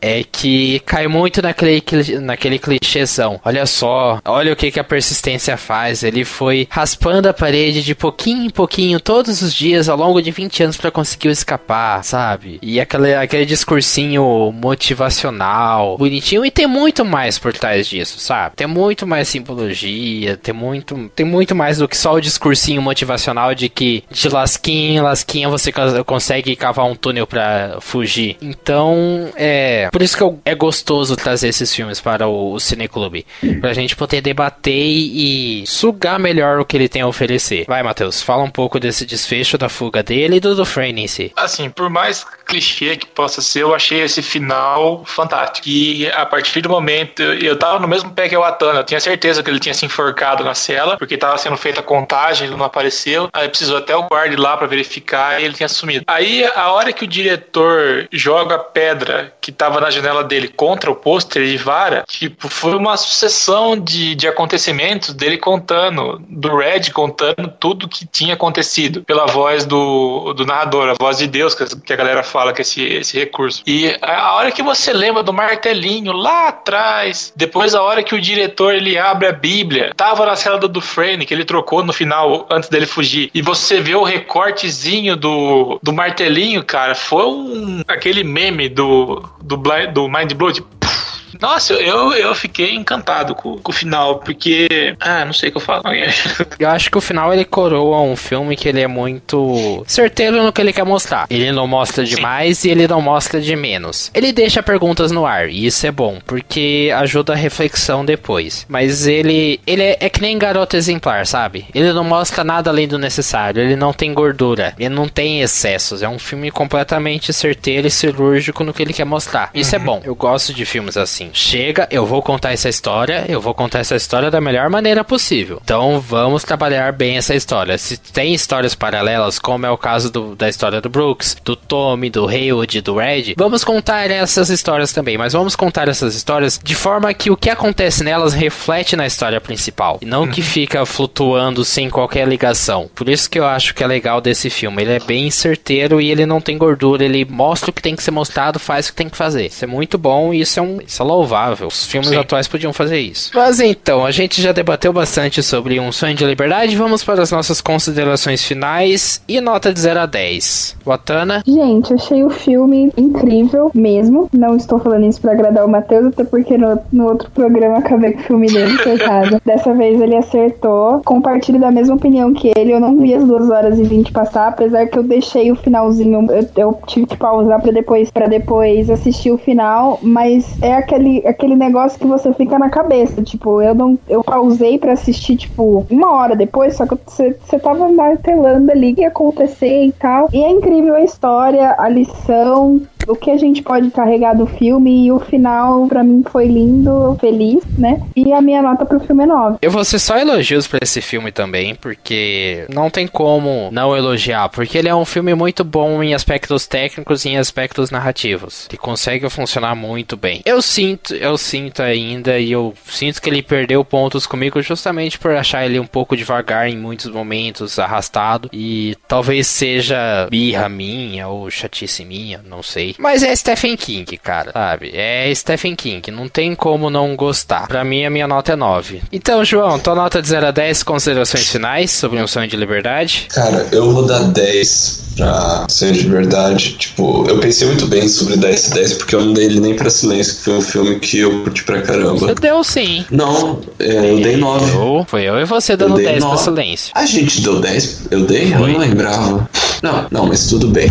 é que cai muito naquele, naquele clichêzão. Olha só, olha o que, que a persistência faz. Ele foi raspando a parede de pouquinho em pouquinho todos os dias ao longo de 20 anos para conseguir escapar, sabe? E aquele, aquele discursinho motivacional, bonitinho. E tem muito mais por trás disso, sabe? Tem muito mais simbologia, tem muito, tem muito mais do que só o discursinho motivacional de que de lasquinha lasquinha você consegue cavar um túnel para fugir. Então, é. Por isso que eu, é gostoso trazer esses filmes para o, o Cineclube. Pra gente poder debater e, e sugar melhor o que ele tem a oferecer. Vai, Matheus, fala um pouco desse desfecho da fuga dele e do, Frame em si. Assim, por mais clichê que possa ser, eu achei esse final fantástico. E a partir do momento, eu tava no mesmo pé que o Atana, eu tinha certeza que ele tinha se enforcado na cela, porque tava sendo feita a contagem, ele não apareceu. Aí precisou até o guarda lá para verificar e ele tinha sumido. Aí, a hora que o diretor joga a pedra que tava na janela dele contra o pôster e vara, tipo, foi uma sucessão de, de acontecimentos dele contando, do Red contando tudo que tinha acontecido pela voz do, do narrador, a voz de Deus, que a galera fala que esse, esse recurso. E a hora que você lembra do martelinho lá atrás, depois a hora que o diretor ele abre a Bíblia, tava na cela do Dufresne, que ele trocou no final antes dele fugir, e você vê o recortezinho do, do martelinho, cara, foi um, aquele meme do, do, do Mind Blow, de nossa, eu, eu fiquei encantado com, com o final, porque. Ah, não sei o que eu falo. eu acho que o final ele coroa um filme que ele é muito certeiro no que ele quer mostrar. Ele não mostra demais e ele não mostra de menos. Ele deixa perguntas no ar, e isso é bom, porque ajuda a reflexão depois. Mas ele, ele é, é que nem garoto exemplar, sabe? Ele não mostra nada além do necessário, ele não tem gordura, ele não tem excessos. É um filme completamente certeiro e cirúrgico no que ele quer mostrar. Isso é uhum. é bom. Eu gosto de filmes assim chega, eu vou contar essa história, eu vou contar essa história da melhor maneira possível. Então vamos trabalhar bem essa história. Se tem histórias paralelas, como é o caso do, da história do Brooks, do Tommy, do Haywood, do Red, vamos contar essas histórias também, mas vamos contar essas histórias de forma que o que acontece nelas reflete na história principal, e não que uhum. fica flutuando sem qualquer ligação. Por isso que eu acho que é legal desse filme. Ele é bem certeiro e ele não tem gordura, ele mostra o que tem que ser mostrado, faz o que tem que fazer. Isso é muito bom e isso é um isso é louvável. Os filmes Sim. atuais podiam fazer isso. Mas então, a gente já debateu bastante sobre Um Sonho de Liberdade. Vamos para as nossas considerações finais e nota de 0 a 10. Watana? Gente, achei o filme incrível mesmo. Não estou falando isso para agradar o Matheus, até porque no, no outro programa acabei com o filme dele, coitado. Dessa vez ele acertou. Compartilho da mesma opinião que ele. Eu não vi as 2 horas e 20 passar, apesar que eu deixei o finalzinho. Eu, eu tive que pausar para depois, pra depois assistir o final. Mas é aquele aquele, aquele negócio que você fica na cabeça. Tipo, eu não eu pausei para assistir, tipo, uma hora depois, só que você, você tava martelando ali o que ia acontecer e tal. E é incrível a história, a lição, o que a gente pode carregar do filme e o final para mim foi lindo, feliz, né? E a minha nota pro filme é 9. Eu vou ser só elogios para esse filme também, porque não tem como não elogiar, porque ele é um filme muito bom em aspectos técnicos e em aspectos narrativos. Ele consegue funcionar muito bem. Eu sinto, eu sinto ainda e eu sinto que ele perdeu pontos comigo justamente por achar ele um pouco devagar em muitos momentos, arrastado e talvez seja birra minha ou chatice minha, não sei. Mas é Stephen King, cara, sabe? É Stephen King, não tem como não gostar. Pra mim, a minha nota é 9. Então, João, tua nota de 0 a 10, considerações finais sobre um sonho de liberdade? Cara, eu vou dar 10 pra Sonho de Liberdade. Tipo, eu pensei muito bem sobre dar esse 10, porque eu não dei ele nem pra Silêncio, que foi um filme que eu curti pra caramba. Você deu sim. Não, é, eu dei 9. Eu, foi eu e você dando 10 9. pra Silêncio. A gente deu 10? Eu dei? Foi. Eu não lembrava. Não, não, mas tudo bem.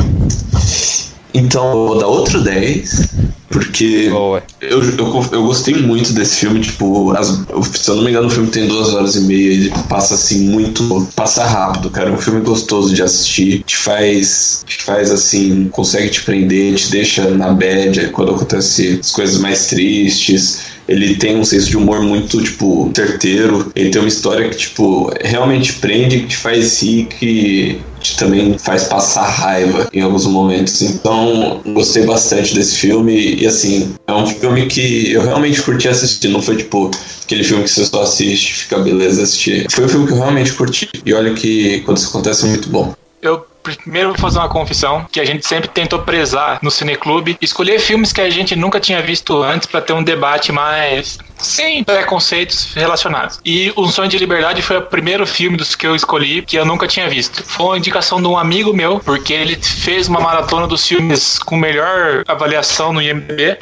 Então, eu vou dar outro 10, porque eu, eu, eu, gostei muito desse filme, tipo, as, se eu não me engano, o filme tem duas horas e meia e passa assim muito. passa rápido, cara. É um filme gostoso de assistir, te faz. te faz assim, consegue te prender, te deixa na bad quando acontece as coisas mais tristes ele tem um senso de humor muito, tipo, certeiro. Ele tem uma história que, tipo, realmente prende, que te faz rir, que te também faz passar raiva em alguns momentos. Então, gostei bastante desse filme. E, assim, é um filme que eu realmente curti assistir. Não foi, tipo, aquele filme que você só assiste, fica beleza assistir. Foi um filme que eu realmente curti. E olha que quando isso acontece é muito bom. Eu primeiro vou fazer uma confissão que a gente sempre tentou prezar no Cineclube, escolher filmes que a gente nunca tinha visto antes para ter um debate mais sem preconceitos relacionados. E O Sonho de Liberdade foi o primeiro filme dos que eu escolhi que eu nunca tinha visto. Foi uma indicação de um amigo meu, porque ele fez uma maratona dos filmes com melhor avaliação no IMDb.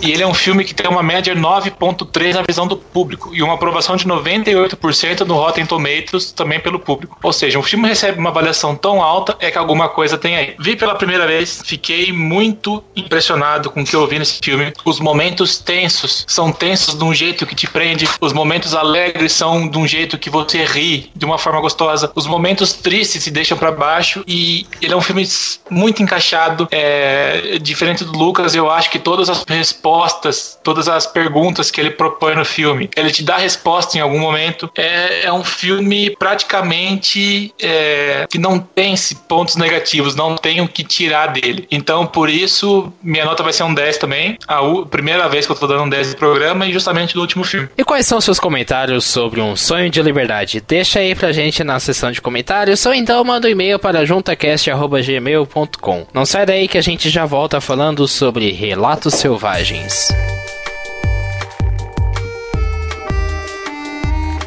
E ele é um filme que tem uma média 9.3 na visão do público e uma aprovação de 98% no Rotten Tomatoes também pelo público. Ou seja, um filme recebe uma avaliação tão alta é que alguma coisa tem aí. Vi pela primeira vez, fiquei muito impressionado com o que eu vi nesse filme. Os momentos tensos são tensos de um jeito que te prende, os momentos alegres são de um jeito que você ri de uma forma gostosa, os momentos tristes se deixam para baixo e ele é um filme muito encaixado, é, diferente do Lucas, eu acho que todas as respostas, todas as perguntas que ele propõe no filme, ele te dá resposta em algum momento. É, é um filme praticamente é, que não tem pontos negativos, não tem o que tirar dele. Então, por isso, minha nota vai ser um 10 também. A primeira vez que eu tô dando um 10 no programa e justamente do último filme. E quais são seus comentários sobre um sonho de liberdade? Deixa aí pra gente na seção de comentários ou então manda um e-mail para juntacast.gmail.com. Não sai daí que a gente já volta falando sobre relatos selvagens.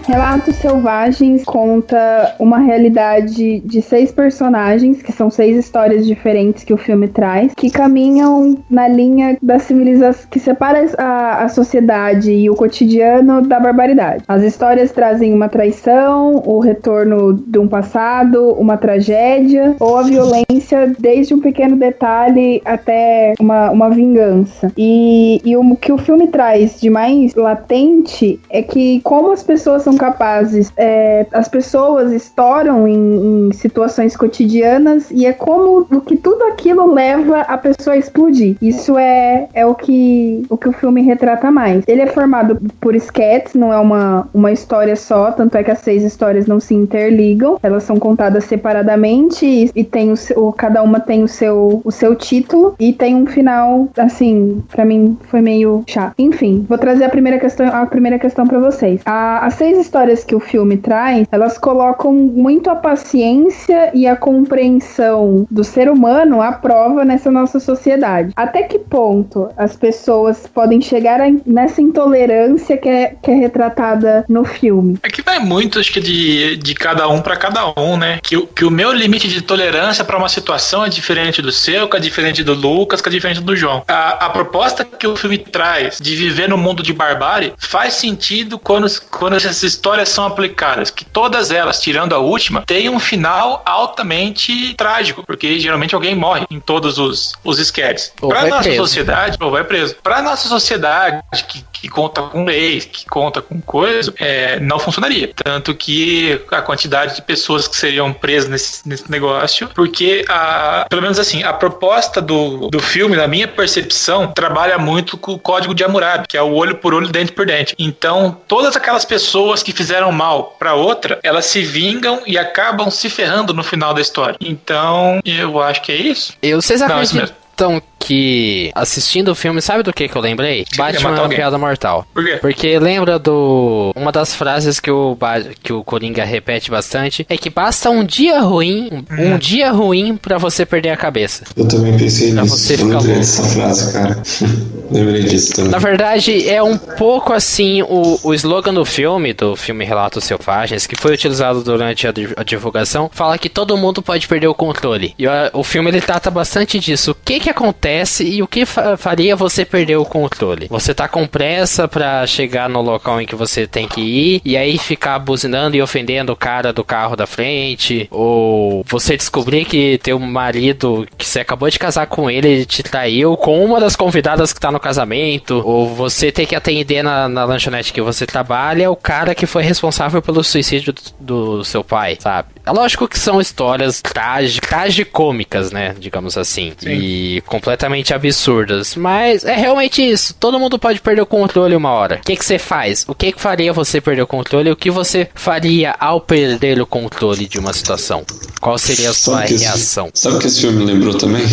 Relatos Selvagens conta uma realidade de seis personagens, que são seis histórias diferentes que o filme traz, que caminham na linha da civilização que separa a, a sociedade e o cotidiano da barbaridade. As histórias trazem uma traição, o retorno de um passado, uma tragédia ou a violência, desde um pequeno detalhe até uma, uma vingança. E, e o que o filme traz de mais latente é que, como as pessoas são capazes. É, as pessoas estouram em, em, situações cotidianas e é como o que tudo aquilo leva a pessoa a explodir. Isso é, é o, que, o que o filme retrata mais. Ele é formado por sketches, não é uma, uma história só, tanto é que as seis histórias não se interligam, elas são contadas separadamente e, e tem o, o, cada uma tem o seu, o seu título e tem um final, assim, para mim foi meio chato. Enfim, vou trazer a primeira questão, a primeira questão para vocês. A, as seis histórias que o filme traz, elas colocam muito a paciência e a compreensão do ser humano à prova nessa nossa sociedade. Até que ponto as pessoas podem chegar a, nessa intolerância que é, que é retratada no filme? É que vai muito, acho que de, de cada um para cada um, né? Que, que o meu limite de tolerância para uma situação é diferente do seu, que é diferente do Lucas, que é diferente do João. A, a proposta que o filme traz de viver no mundo de barbárie faz sentido quando, quando essas histórias são aplicadas, que todas elas, tirando a última, têm um final altamente trágico, porque geralmente alguém morre em todos os, os sketches. Para nossa preso. sociedade, ou vai preso. Para nossa sociedade, que, que conta com leis, que conta com coisas, é, não funcionaria. Tanto que a quantidade de pessoas que seriam presas nesse, nesse negócio, porque a, pelo menos assim, a proposta do, do filme, na minha percepção, trabalha muito com o código de Hammurabi, que é o olho por olho, dente por dente. Então, todas aquelas pessoas que fizeram mal para outra, elas se vingam e acabam se ferrando no final da história. Então, eu acho que é isso. Eu, vocês acreditam que assistindo o filme, sabe do que que eu lembrei? Que Batman é uma piada mortal. Por quê? Porque lembra do uma das frases que o que o Coringa repete bastante é que basta um dia ruim, um, hum. um dia ruim para você perder a cabeça. Eu também pensei pra nisso. Você eu lembrei dessa frase, cara. lembrei disso também. Na verdade, é um pouco assim o, o slogan do filme, do filme Relatos Selvagens, que foi utilizado durante a, a divulgação, fala que todo mundo pode perder o controle. E o, o filme ele trata bastante disso. O que que acontece e o que fa faria você perder o controle. Você tá com pressa para chegar no local em que você tem que ir e aí ficar buzinando e ofendendo o cara do carro da frente, ou você descobrir que teu marido que você acabou de casar com ele te traiu com uma das convidadas que tá no casamento, ou você ter que atender na, na lanchonete que você trabalha o cara que foi responsável pelo suicídio do, do seu pai, sabe? É lógico que são histórias tragicômicas, né? Digamos assim. Sim. E completamente absurdas. Mas é realmente isso. Todo mundo pode perder o controle uma hora. O que, que você faz? O que, que faria você perder o controle? O que você faria ao perder o controle de uma situação? Qual seria a sua sabe reação? Esse, sabe o que esse filme lembrou também?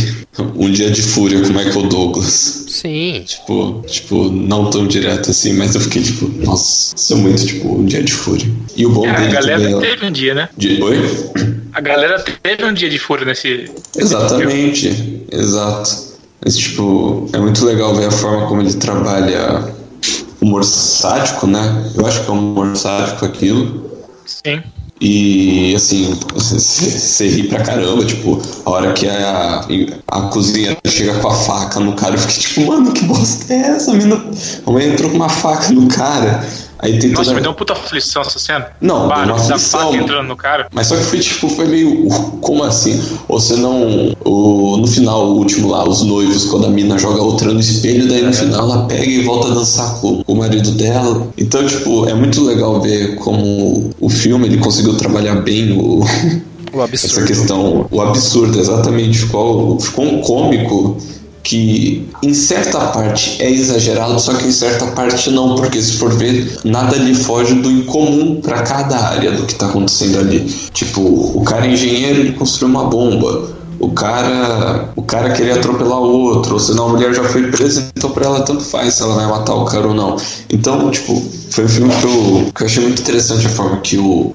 Um Dia de Fúria com Michael Douglas. Sim. Tipo, tipo, não tão direto assim, mas eu fiquei tipo, nossa, isso é muito tipo um dia de fúria. E o bom é, dele A galera também, teve um dia, né? De... Oi? A galera teve um dia de fúria nesse. Exatamente, nesse exato. Mas, tipo, é muito legal ver a forma como ele trabalha humor sádico, né? Eu acho que é um humor sádico aquilo. Sim. E assim, você ri pra caramba, tipo, a hora que a, a cozinha chega com a faca no cara, eu fiquei tipo, mano, que bosta é essa? A menina, a mãe entrou com uma faca no cara. Aí tem Nossa, toda... me deu uma puta aflição essa cena. Não, deu uma aflição. faca entrando no cara. Mas só que foi tipo, foi meio. Como assim? Ou você não. O, no final, o último lá, os noivos, quando a mina joga outra no espelho, daí no final ela pega e volta a dançar com, com o marido dela. Então, tipo, é muito legal ver como o filme ele conseguiu trabalhar bem o. O absurdo. Essa questão, o absurdo, exatamente. Ficou, ficou um cômico que em certa parte é exagerado, só que em certa parte não, porque se for ver, nada lhe foge do incomum para cada área do que tá acontecendo ali. Tipo, o cara é engenheiro, ele construiu uma bomba. O cara, o cara queria atropelar o outro, ou senão a mulher já foi presa, então pra ela tanto faz se ela vai matar o cara ou não. Então, tipo, foi um filme que eu, que eu achei muito interessante a forma que o,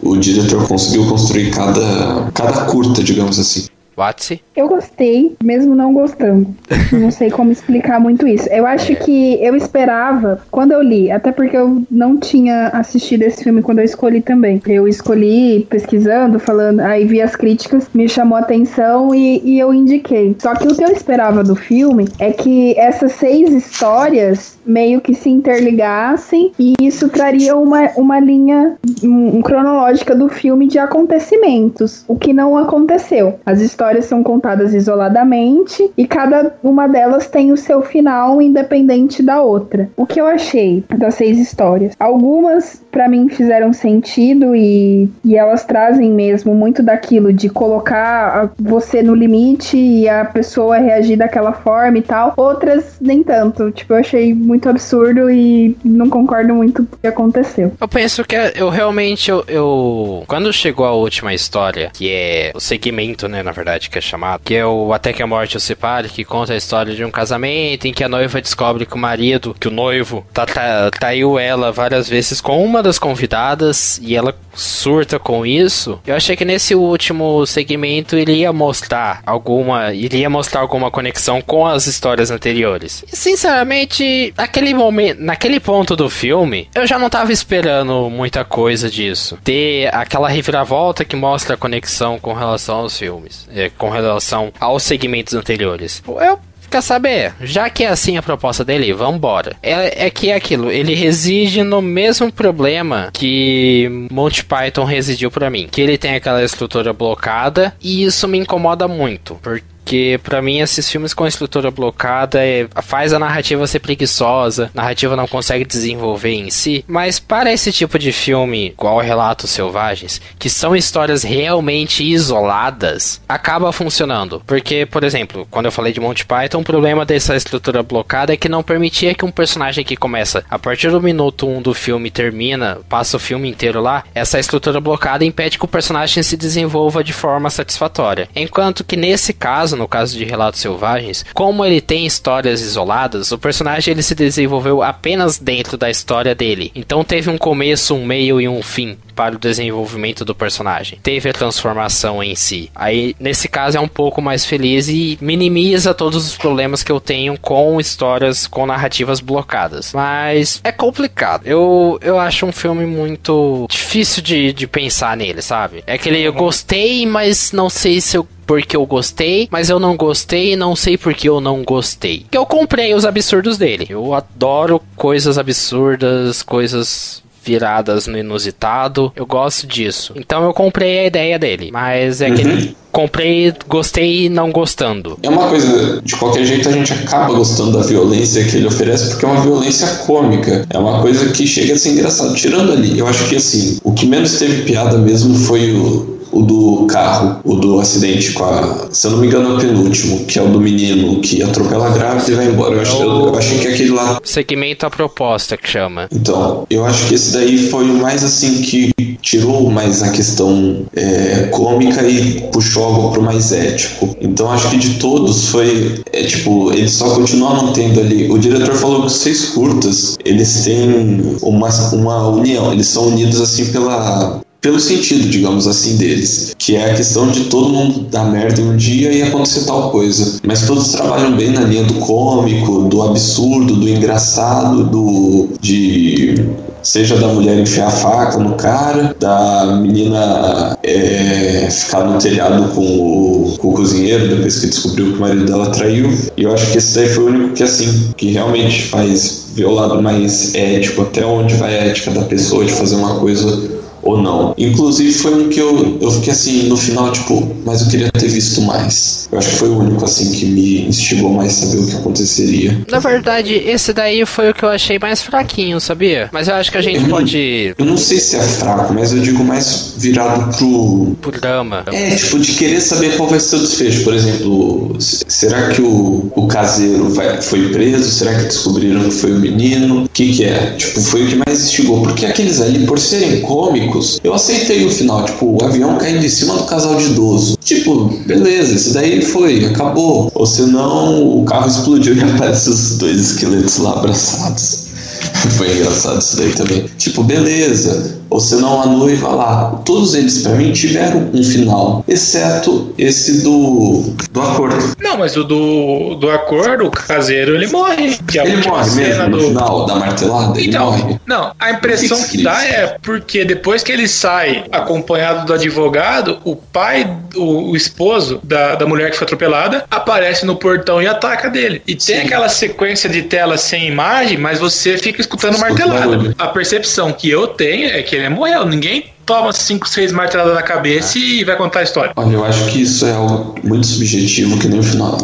o diretor conseguiu construir cada, cada curta, digamos assim. Watsi? Eu gostei, mesmo não gostando. não sei como explicar muito isso. Eu acho que eu esperava, quando eu li, até porque eu não tinha assistido esse filme quando eu escolhi também. Eu escolhi pesquisando, falando, aí vi as críticas, me chamou a atenção e, e eu indiquei. Só que o que eu esperava do filme é que essas seis histórias meio que se interligassem e isso traria uma, uma linha um, cronológica do filme de acontecimentos, o que não aconteceu. As histórias são contadas isoladamente e cada uma delas tem o seu final independente da outra. O que eu achei das seis histórias? Algumas para mim fizeram sentido e, e elas trazem mesmo muito daquilo de colocar você no limite e a pessoa reagir daquela forma e tal. Outras nem tanto. Tipo, eu achei muito absurdo e não concordo muito com o que aconteceu. Eu penso que eu realmente eu, eu, quando chegou a última história, que é o segmento, né, na verdade, que é chamado, que é o Até que a Morte o Separe, que conta a história de um casamento em que a noiva descobre que o marido, que o noivo, tá, tá, traiu ela várias vezes com uma das convidadas e ela surta com isso. Eu achei que nesse último segmento ele ia mostrar alguma, iria mostrar alguma conexão com as histórias anteriores. E sinceramente, naquele momento, naquele ponto do filme, eu já não tava esperando muita coisa disso. Ter aquela reviravolta que mostra a conexão com relação aos filmes, com relação aos segmentos anteriores. Eu Quer saber? Já que é assim a proposta dele, vambora. É, é que é aquilo, ele reside no mesmo problema que Monty Python residiu para mim. Que ele tem aquela estrutura blocada e isso me incomoda muito. Porque porque para mim esses filmes com estrutura blocada é, faz a narrativa ser preguiçosa, a narrativa não consegue desenvolver em si, mas para esse tipo de filme, igual Relatos Selvagens, que são histórias realmente isoladas, acaba funcionando. Porque, por exemplo, quando eu falei de Monty Python, o problema dessa estrutura blocada é que não permitia que um personagem que começa a partir do minuto 1 um do filme termina, passa o filme inteiro lá, essa estrutura blocada impede que o personagem se desenvolva de forma satisfatória. Enquanto que nesse caso, no caso de Relatos Selvagens, como ele tem histórias isoladas, o personagem ele se desenvolveu apenas dentro da história dele. Então teve um começo, um meio e um fim para o desenvolvimento do personagem. Teve a transformação em si. Aí, nesse caso, é um pouco mais feliz e minimiza todos os problemas que eu tenho com histórias, com narrativas blocadas. Mas é complicado. Eu, eu acho um filme muito difícil de, de pensar nele, sabe? É aquele eu gostei, mas não sei se eu porque eu gostei, mas eu não gostei e não sei porque eu não gostei. Eu comprei os absurdos dele. Eu adoro coisas absurdas, coisas viradas no inusitado. Eu gosto disso. Então eu comprei a ideia dele. Mas é uhum. Comprei, gostei e não gostando. É uma coisa, de qualquer jeito a gente acaba gostando da violência que ele oferece porque é uma violência cômica. É uma coisa que chega a ser engraçado. Tirando ali, eu acho que assim, o que menos teve piada mesmo foi o o do carro, o do acidente com a. Se eu não me engano, é o penúltimo, que é o do menino que atropela a grávida e vai embora. Eu, acho, eu, eu achei que aquele lá. Segmento a proposta que chama. Então, eu acho que esse daí foi o mais assim que tirou mais a questão é, cômica e puxou algo pro mais ético. Então, acho que de todos foi. É, tipo, eles só continuam mantendo ali. O diretor falou que os seis curtas eles têm uma, uma união, eles são unidos assim pela pelo sentido, digamos assim, deles, que é a questão de todo mundo dar merda em um dia e acontecer tal coisa. Mas todos trabalham bem na linha do cômico, do absurdo, do engraçado, do de seja da mulher enfiar a faca no cara, da menina é, ficar no telhado com o, com o, cozinheiro depois que descobriu que o marido dela traiu. E eu acho que esse daí foi o único que assim, que realmente faz ver o lado mais ético, até onde vai a ética da pessoa de fazer uma coisa ou não. Inclusive foi um que eu, eu fiquei assim, no final, tipo, mas eu queria ter visto mais. Eu acho que foi o único, assim, que me instigou mais saber o que aconteceria. Na verdade, esse daí foi o que eu achei mais fraquinho, sabia? Mas eu acho que a gente eu pode. Não, eu não sei se é fraco, mas eu digo mais virado pro. Por drama. É, tipo, de querer saber qual vai ser o desfecho. Por exemplo, será que o, o caseiro vai, foi preso? Será que descobriram que foi o menino? O que, que é? Tipo, foi o que mais instigou. Porque aqueles ali, por serem cômicos, eu aceitei o final, tipo, o avião caindo em cima do casal de idoso. Tipo, beleza, isso daí foi, acabou. Ou senão o carro explodiu e aparece os dois esqueletos lá abraçados. foi engraçado isso daí também. Tipo, beleza ou senão a noiva lá. Todos eles, para mim, tiveram um final, exceto esse do, do acordo. Não, mas o do, do acordo, o caseiro, ele morre. ele morre mesmo no final da martelada? Ele então, morre. Não, a impressão que, que dá é porque depois que ele sai acompanhado do advogado, o pai, o, o esposo da, da mulher que foi atropelada, aparece no portão e ataca dele. E tem Sim. aquela sequência de tela sem imagem, mas você fica escutando Escuta martelada. A percepção que eu tenho é que ele morreu. Ninguém toma 5, 6 marteladas na cabeça e vai contar a história. Olha, eu acho que isso é algo muito subjetivo, que nem o final,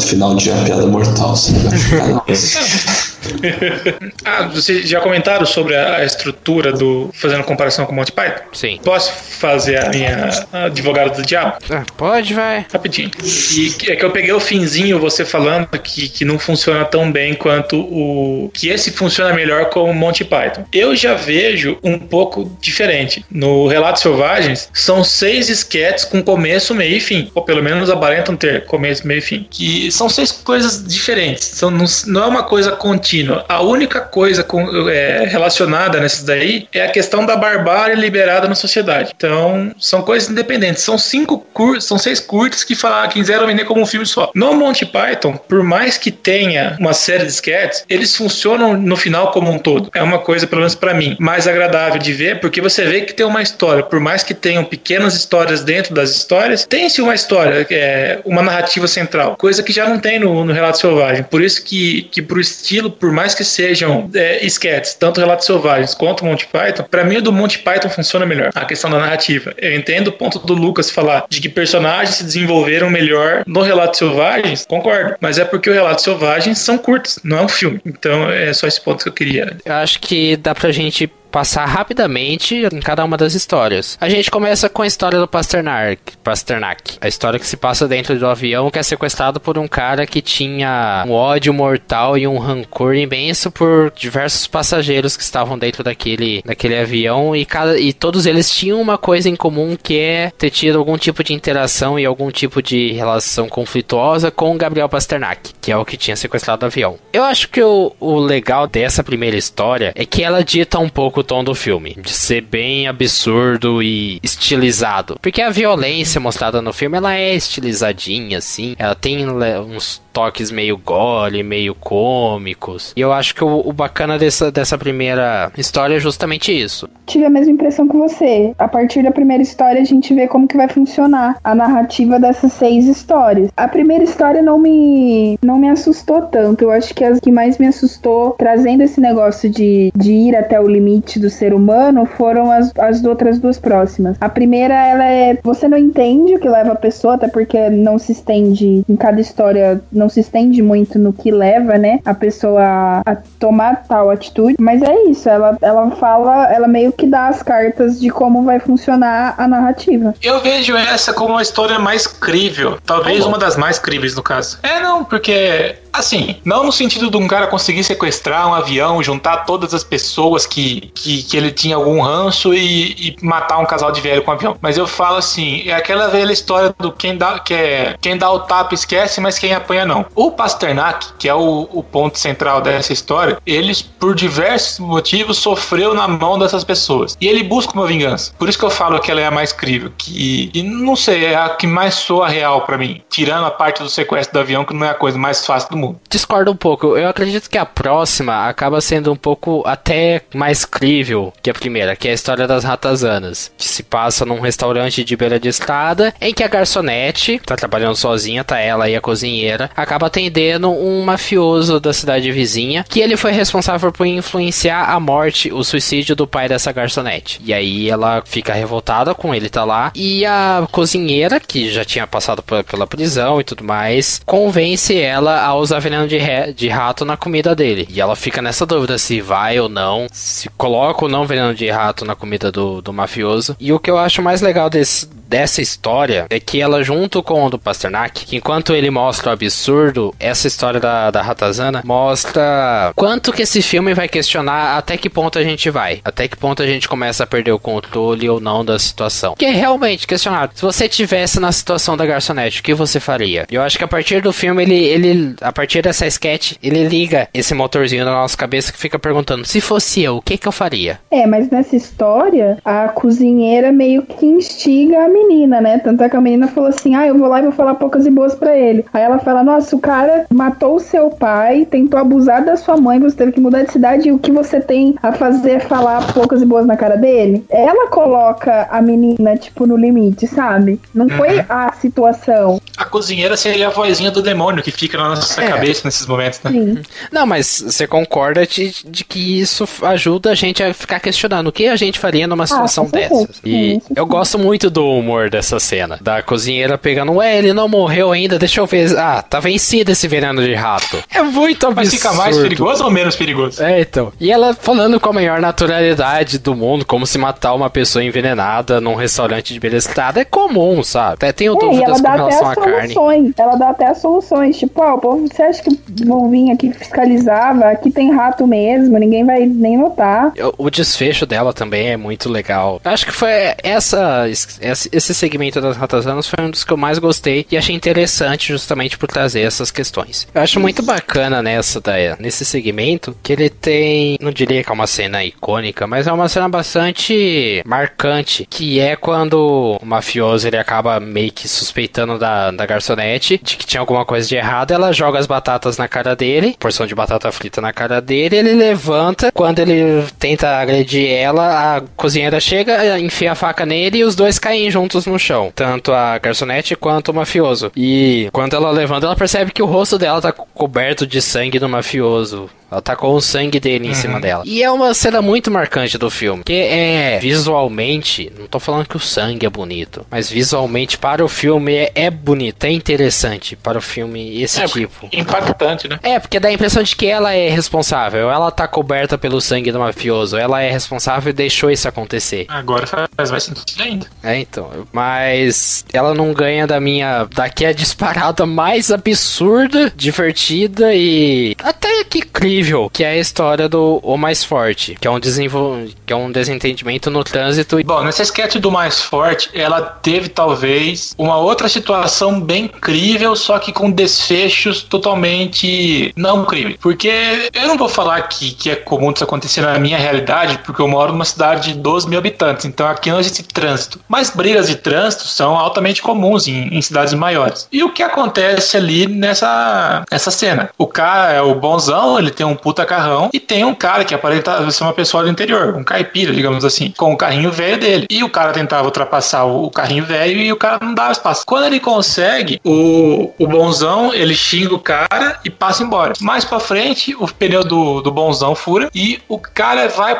final de A Piada Mortal. ah, vocês já comentaram sobre a estrutura do. fazendo comparação com o Monty Python? Sim. Posso fazer a minha advogada do diabo? Ah, pode, vai. Rapidinho. E é que eu peguei o finzinho você falando que, que não funciona tão bem quanto o. que esse funciona melhor como o Monty Python. Eu já vejo um pouco diferente. No no Relatos Selvagens, são seis esquetes com começo, meio e fim. Ou pelo menos aparentam ter começo, meio e fim. Que são seis coisas diferentes. São, não, não é uma coisa contínua. A única coisa com, é, relacionada nesses daí é a questão da barbárie liberada na sociedade. Então, são coisas independentes. São cinco são seis curtos que falaram, quiseram vender como um filme só. No Monty Python, por mais que tenha uma série de sketches, eles funcionam no final como um todo. É uma coisa, pelo menos para mim, mais agradável de ver, porque você vê que tem uma uma história, por mais que tenham pequenas histórias dentro das histórias, tem-se uma história, é, uma narrativa central, coisa que já não tem no, no Relato Selvagem. Por isso que, que pro estilo, por mais que sejam é, esquetes, tanto Relatos Selvagens quanto Monty Python, para mim o do Monty Python funciona melhor, a questão da narrativa. Eu entendo o ponto do Lucas falar de que personagens se desenvolveram melhor no Relatos Selvagens, concordo, mas é porque o Relatos Selvagens são curtos, não é um filme. Então é só esse ponto que eu queria. Eu acho que dá pra gente passar rapidamente em cada uma das histórias. A gente começa com a história do Pasternak, Pasternak, a história que se passa dentro do avião que é sequestrado por um cara que tinha um ódio mortal e um rancor imenso por diversos passageiros que estavam dentro daquele, daquele avião e cada e todos eles tinham uma coisa em comum que é ter tido algum tipo de interação e algum tipo de relação conflituosa com Gabriel Pasternak, que é o que tinha sequestrado o avião. Eu acho que o, o legal dessa primeira história é que ela dita um pouco tom do filme, de ser bem absurdo e estilizado. Porque a violência mostrada no filme, ela é estilizadinha, assim. Ela tem uns toques meio gore, meio cômicos. E eu acho que o, o, bacana dessa, dessa primeira história é justamente isso. Tive a mesma impressão que você. A partir da primeira história, a gente vê como que vai funcionar a narrativa dessas seis histórias. A primeira história não me, não me assustou tanto. Eu acho que as que mais me assustou, trazendo esse negócio de, de ir até o limite do ser humano, foram as, as outras duas próximas. A primeira, ela é. Você não entende o que leva a pessoa, até porque não se estende em cada história, não não se estende muito no que leva, né, a pessoa a, tomar tal atitude. Mas é isso, ela, ela fala, ela meio que dá as cartas de como vai funcionar a narrativa. Eu vejo essa como uma história mais crível. Talvez uma das mais críveis, no caso. É, não, porque Assim, não no sentido de um cara conseguir sequestrar um avião, juntar todas as pessoas que, que, que ele tinha algum ranço e, e, matar um casal de velho com um avião. Mas eu falo assim, é aquela velha história do quem dá, que é, quem dá o tapa esquece, mas quem apanha não. O Pasternak, que é o, o ponto central dessa história, ele, por diversos motivos, sofreu na mão dessas pessoas. E ele busca uma vingança. Por isso que eu falo que ela é a mais crível. Que, e não sei, é a que mais soa real para mim. Tirando a parte do sequestro do avião, que não é a coisa mais fácil do mundo. Discordo um pouco. Eu acredito que a próxima acaba sendo um pouco até mais crível que a primeira, que é a história das ratazanas, que se passa num restaurante de beira de estrada, em que a garçonete tá trabalhando sozinha, tá ela e a cozinheira, acaba atendendo um mafioso da cidade vizinha, que ele foi responsável por influenciar a morte, o suicídio do pai dessa garçonete. E aí ela fica revoltada com ele tá lá, e a cozinheira, que já tinha passado pela prisão e tudo mais, convence ela a usar veneno de, de rato na comida dele. E ela fica nessa dúvida se vai ou não, se coloca ou não veneno de rato na comida do, do mafioso. E o que eu acho mais legal desse, dessa história é que ela, junto com o do Pasternak, que enquanto ele mostra o absurdo, essa história da, da Ratazana mostra quanto que esse filme vai questionar até que ponto a gente vai, até que ponto a gente começa a perder o controle ou não da situação. Que é realmente questionado. Se você tivesse na situação da garçonete, o que você faria? Eu acho que a partir do filme, ele, ele a partir dessa sketch, ele liga esse motorzinho na nossa cabeça que fica perguntando: se fosse eu, o que que eu faria? É, mas nessa história, a cozinheira meio que instiga a menina, né? Tanto é que a menina falou assim: ah, eu vou lá e vou falar poucas e boas para ele. Aí ela fala: nossa, o cara matou o seu pai, tentou abusar da sua mãe, você teve que mudar de cidade e o que você tem a fazer é falar poucas e boas na cara dele? Ela coloca a menina, tipo, no limite, sabe? Não foi uhum. a situação. A cozinheira seria a vozinha do demônio que fica na nossa é. cabeça nesses momentos, né? Sim. Não, mas você concorda de, de, que isso ajuda a gente a ficar questionando o que a gente faria numa ah, situação ah, dessas. E eu gosto muito do humor dessa cena. Da cozinheira pegando, ué, ele não morreu ainda, deixa eu ver. Ah, tá vencido esse veneno de rato. É muito absurdo. Mas fica mais perigoso ou menos perigoso? É, então. E ela falando com a maior naturalidade do mundo, como se matar uma pessoa envenenada num restaurante de beleza é comum, sabe? Até tenho é, dúvidas com relação à carne. Ela dá até as soluções. Tipo, ah, o povo, você acha que vão vir aqui fiscalizar? Aqui tem rato mesmo, ninguém vai nem notar. O desfecho dela também é muito legal. Acho que foi essa, esse segmento das ratazanas foi um dos que eu mais gostei e achei interessante justamente por trazer essas questões. Eu acho muito bacana nessa daí, nesse segmento que ele tem, não diria que é uma cena icônica, mas é uma cena bastante marcante, que é quando o mafioso ele acaba meio que suspeitando da, da garçonete de que tinha alguma coisa de errado, ela joga as batatas na cara dele, porção de batata frita na cara dele, ele levanta, quando ele tenta agredir ela, a cozinheira chega, enfia a faca nele e os dois caem juntos no chão, tanto a garçonete quanto o mafioso. E quando ela levanta, ela percebe que o rosto dela tá coberto de sangue do mafioso. Ela tá com o sangue dele em uhum. cima dela. E é uma cena muito marcante do filme. Que é visualmente. Não tô falando que o sangue é bonito. Mas visualmente, para o filme, é, é bonito. É interessante para o filme esse é, tipo. Impactante, né? É, porque dá a impressão de que ela é responsável. Ela tá coberta pelo sangue do mafioso. Ela é responsável e deixou isso acontecer. Agora faz mais sentido ainda. É, então. Mas ela não ganha da minha. Daqui a disparada mais absurda, divertida e. Até que crível que é a história do O Mais Forte, que é um, desenvol... que é um desentendimento no trânsito. Bom, nessa sketch do Mais Forte, ela teve talvez uma outra situação bem incrível, só que com desfechos totalmente não incríveis. Porque eu não vou falar aqui que é comum isso acontecer na minha realidade, porque eu moro numa cidade de 12 mil habitantes, então aqui não existe trânsito. Mas brigas de trânsito são altamente comuns em, em cidades maiores. E o que acontece ali nessa, nessa cena? O cara é o bonzão, ele tem um puta carrão, e tem um cara que aparenta ser uma pessoa do interior, um caipira, digamos assim, com o carrinho velho dele. E o cara tentava ultrapassar o carrinho velho e o cara não dava espaço. Quando ele consegue, o, o bonzão, ele xinga o cara e passa embora. Mais pra frente, o pneu do, do bonzão fura e o cara vai.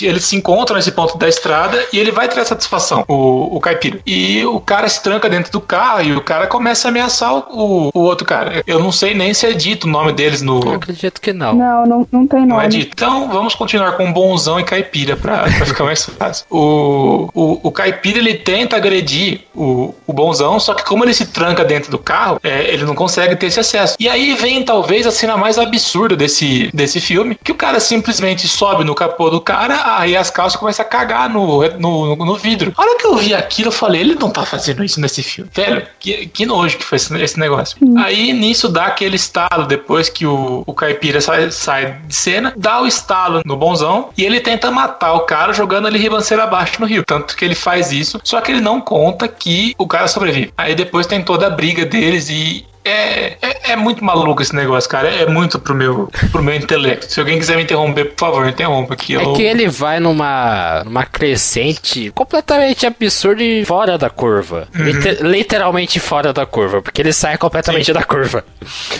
Ele se encontra nesse ponto da estrada e ele vai ter satisfação, o, o caipira. E o cara se tranca dentro do carro e o cara começa a ameaçar o, o outro cara. Eu não sei nem se é dito o nome deles no. Eu acredito que não. Não, não, não tem nome. Não é dito. Então vamos continuar com bonzão e caipira pra, pra ficar mais fácil. O, o, o caipira ele tenta agredir o, o bonzão, só que como ele se tranca dentro do carro, é, ele não consegue ter esse acesso. E aí vem talvez a cena mais absurda desse, desse filme, que o cara simplesmente sobe no capô do cara, aí as calças começam a cagar no, no, no, vidro. A hora que eu vi aquilo, eu falei, ele não tá fazendo isso nesse filme. Velho, que, que nojo que foi esse, esse negócio. Aí nisso dá aquele estalo, depois que o, o caipira sai, sai de cena, dá o estalo no bonzão e ele tenta matar o cara jogando ele ribanceira abaixo no rio. Tanto que ele faz isso, só que ele não conta que o cara sobrevive. Aí depois tem toda a briga deles e é, é, é, muito maluco esse negócio, cara. É muito pro meu, pro meu intelecto. Se alguém quiser me interromper, por favor, interrompa aqui. É que ele vai numa, numa crescente completamente absurda e fora da curva. Uhum. Liter, literalmente fora da curva, porque ele sai completamente Sim. da curva.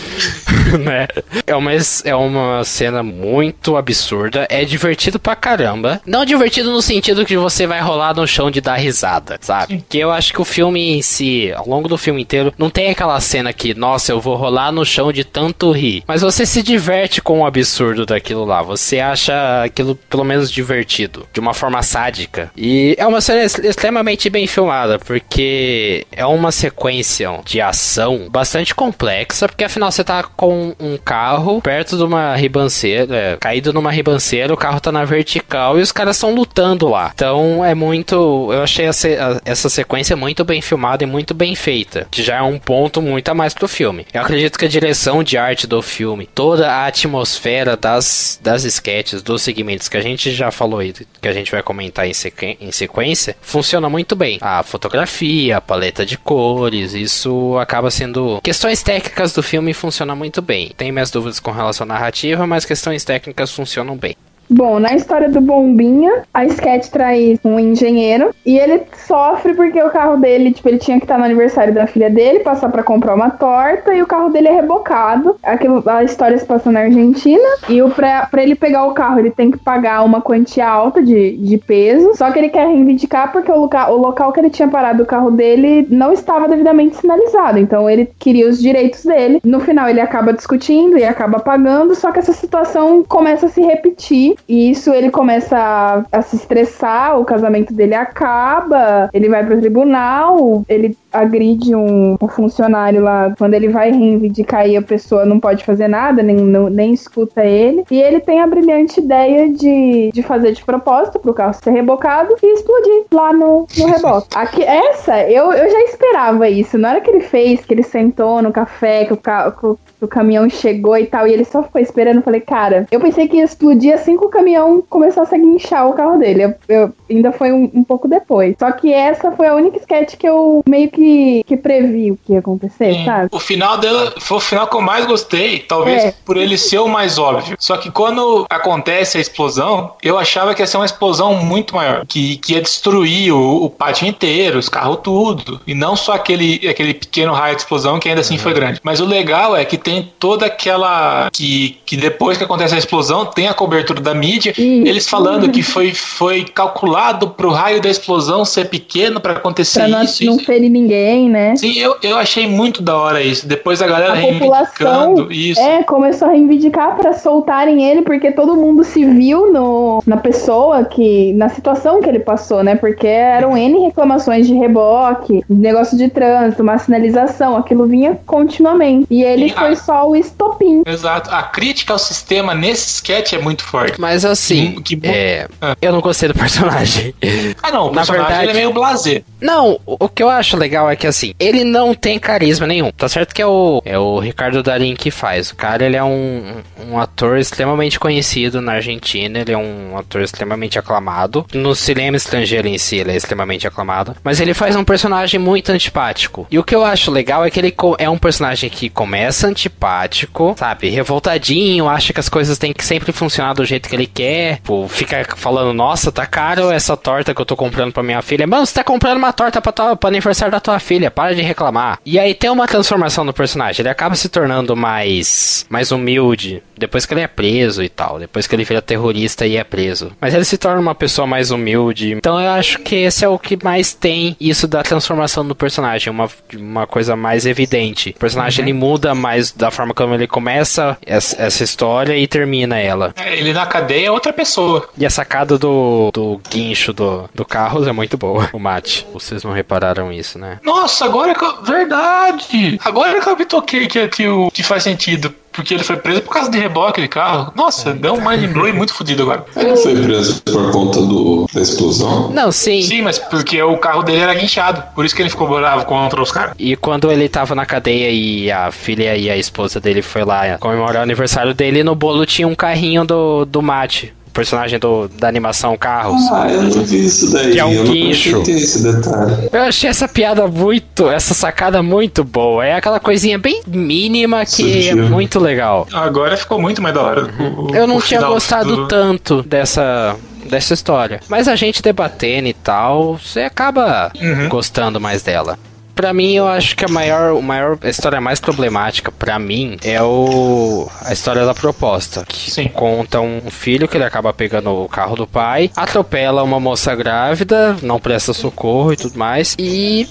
né? É uma, é uma cena muito absurda. É divertido pra caramba. Não divertido no sentido que você vai rolar no chão de dar risada, sabe? Sim. Que eu acho que o filme em si, ao longo do filme inteiro, não tem aquela cena que nossa, eu vou rolar no chão de tanto rir. Mas você se diverte com o absurdo daquilo lá. Você acha aquilo pelo menos divertido, de uma forma sádica. E é uma cena extremamente bem filmada, porque é uma sequência de ação bastante complexa, porque afinal você tá com um carro perto de uma ribanceira, é, caído numa ribanceira, o carro tá na vertical e os caras estão lutando lá. Então é muito. Eu achei essa, essa sequência muito bem filmada e muito bem feita, que já é um ponto muito a mais pro filme. Eu acredito que a direção de arte do filme, toda a atmosfera das, das sketches, dos segmentos que a gente já falou aí, que a gente vai comentar em, sequ em sequência, funciona muito bem. A fotografia, a paleta de cores, isso acaba sendo. Questões técnicas do filme funcionam muito bem. Tem minhas dúvidas com relação à narrativa, mas questões técnicas funcionam bem. Bom, na história do Bombinha, a Sketch traz um engenheiro e ele sofre porque o carro dele, tipo, ele tinha que estar no aniversário da filha dele, passar para comprar uma torta e o carro dele é rebocado. Aquilo, a história se passa na Argentina e o pra, pra ele pegar o carro, ele tem que pagar uma quantia alta de, de peso. Só que ele quer reivindicar porque o, local, o local que ele tinha parado o carro dele não estava devidamente sinalizado. Então ele queria os direitos dele. No final ele acaba discutindo e acaba pagando, só que essa situação começa a se repetir e isso ele começa a, a, se estressar, o casamento dele acaba, ele vai pro tribunal, ele agride um, um funcionário lá. Quando ele vai reivindicar e a pessoa não pode fazer nada, nem, não, nem escuta ele. E ele tem a brilhante ideia de, de fazer de propósito pro carro ser rebocado e explodir lá no, no reboque. Aqui, essa, eu, eu já esperava isso. Na hora que ele fez, que ele sentou no café, que o, carro, o caminhão chegou e tal, e ele só ficou esperando. Eu falei, cara, eu pensei que ia explodir assim que o caminhão começasse a guinchar o carro dele. Eu, eu ainda foi um, um, pouco depois. Só que essa foi a única sketch que eu meio que, que previ o que ia acontecer, Sim. sabe? O final dela foi o final que eu mais gostei, talvez é. por ele ser o mais óbvio. Só que quando acontece a explosão, eu achava que ia ser uma explosão muito maior, que, que ia destruir o, o pátio inteiro, os carros tudo, e não só aquele, aquele pequeno raio de explosão que ainda assim uhum. foi grande. Mas o legal é que tem toda aquela. que, que depois que acontece a explosão, tem a cobertura da mídia, eles falando que foi, foi calculado pro raio da explosão ser pequeno para acontecer pra isso. Não, não ferir ninguém. Ninguém, né? Sim, eu, eu achei muito da hora isso. Depois a galera a reivindicando isso. É, começou a reivindicar para soltarem ele, porque todo mundo se viu no, na pessoa que. na situação que ele passou, né? Porque eram N reclamações de reboque, negócio de trânsito, uma sinalização, aquilo vinha continuamente. E ele foi a... só o estopim. Exato. A crítica ao sistema nesse sketch é muito forte. Mas assim, que, que... É... Ah. eu não gostei do personagem. Ah, não, o Na personagem verdade, é meio blazer. Não, o que eu acho legal é que assim, ele não tem carisma nenhum. Tá certo que é o, é o Ricardo Darim que faz. O cara, ele é um, um ator extremamente conhecido na Argentina, ele é um ator extremamente aclamado. No cinema estrangeiro em si, ele é extremamente aclamado. Mas ele faz um personagem muito antipático. E o que eu acho legal é que ele é um personagem que começa antipático, sabe? Revoltadinho, acha que as coisas têm que sempre funcionar do jeito que ele quer. Fica falando, nossa, tá caro essa torta que eu tô comprando pra minha filha. Mano, você tá comprando uma torta pra, pra aniversário da tua filha, para de reclamar. E aí tem uma transformação no personagem, ele acaba se tornando mais, mais humilde depois que ele é preso e tal, depois que ele vira terrorista e é preso. Mas ele se torna uma pessoa mais humilde. Então eu acho que esse é o que mais tem isso da transformação do personagem, uma, uma coisa mais evidente. O personagem uhum. ele muda mais da forma como ele começa essa, essa história e termina ela. É, ele na cadeia é outra pessoa. E a sacada do, do guincho do, do carro é muito boa, o mate. Vocês não repararam isso, né? Nossa, agora que eu... Verdade! Agora que eu me toquei que, que, que faz sentido porque ele foi preso por causa de reboque de carro. Nossa, é. deu um mind blowing muito fodido agora. Ele não foi preso por conta do, da explosão? Não, sim. Sim, mas porque o carro dele era guinchado. Por isso que ele ficou bravo contra os caras. E quando ele tava na cadeia e a filha e a esposa dele foi lá comemorar o aniversário dele, no bolo tinha um carrinho do, do mate personagem do, da animação Carros. Ah, eu não vi isso daí. Que é um eu guincho. esse detalhe. Eu achei essa piada muito, essa sacada muito boa. É aquela coisinha bem mínima que é muito legal. Agora ficou muito mais da hora. O, eu não tinha gostado do... tanto dessa dessa história. Mas a gente debatendo e tal, você acaba uhum. gostando mais dela. Pra mim, eu acho que a maior, a maior a história mais problemática para mim é o a história da proposta, que Sim. conta um filho que ele acaba pegando o carro do pai, atropela uma moça grávida, não presta socorro e tudo mais, e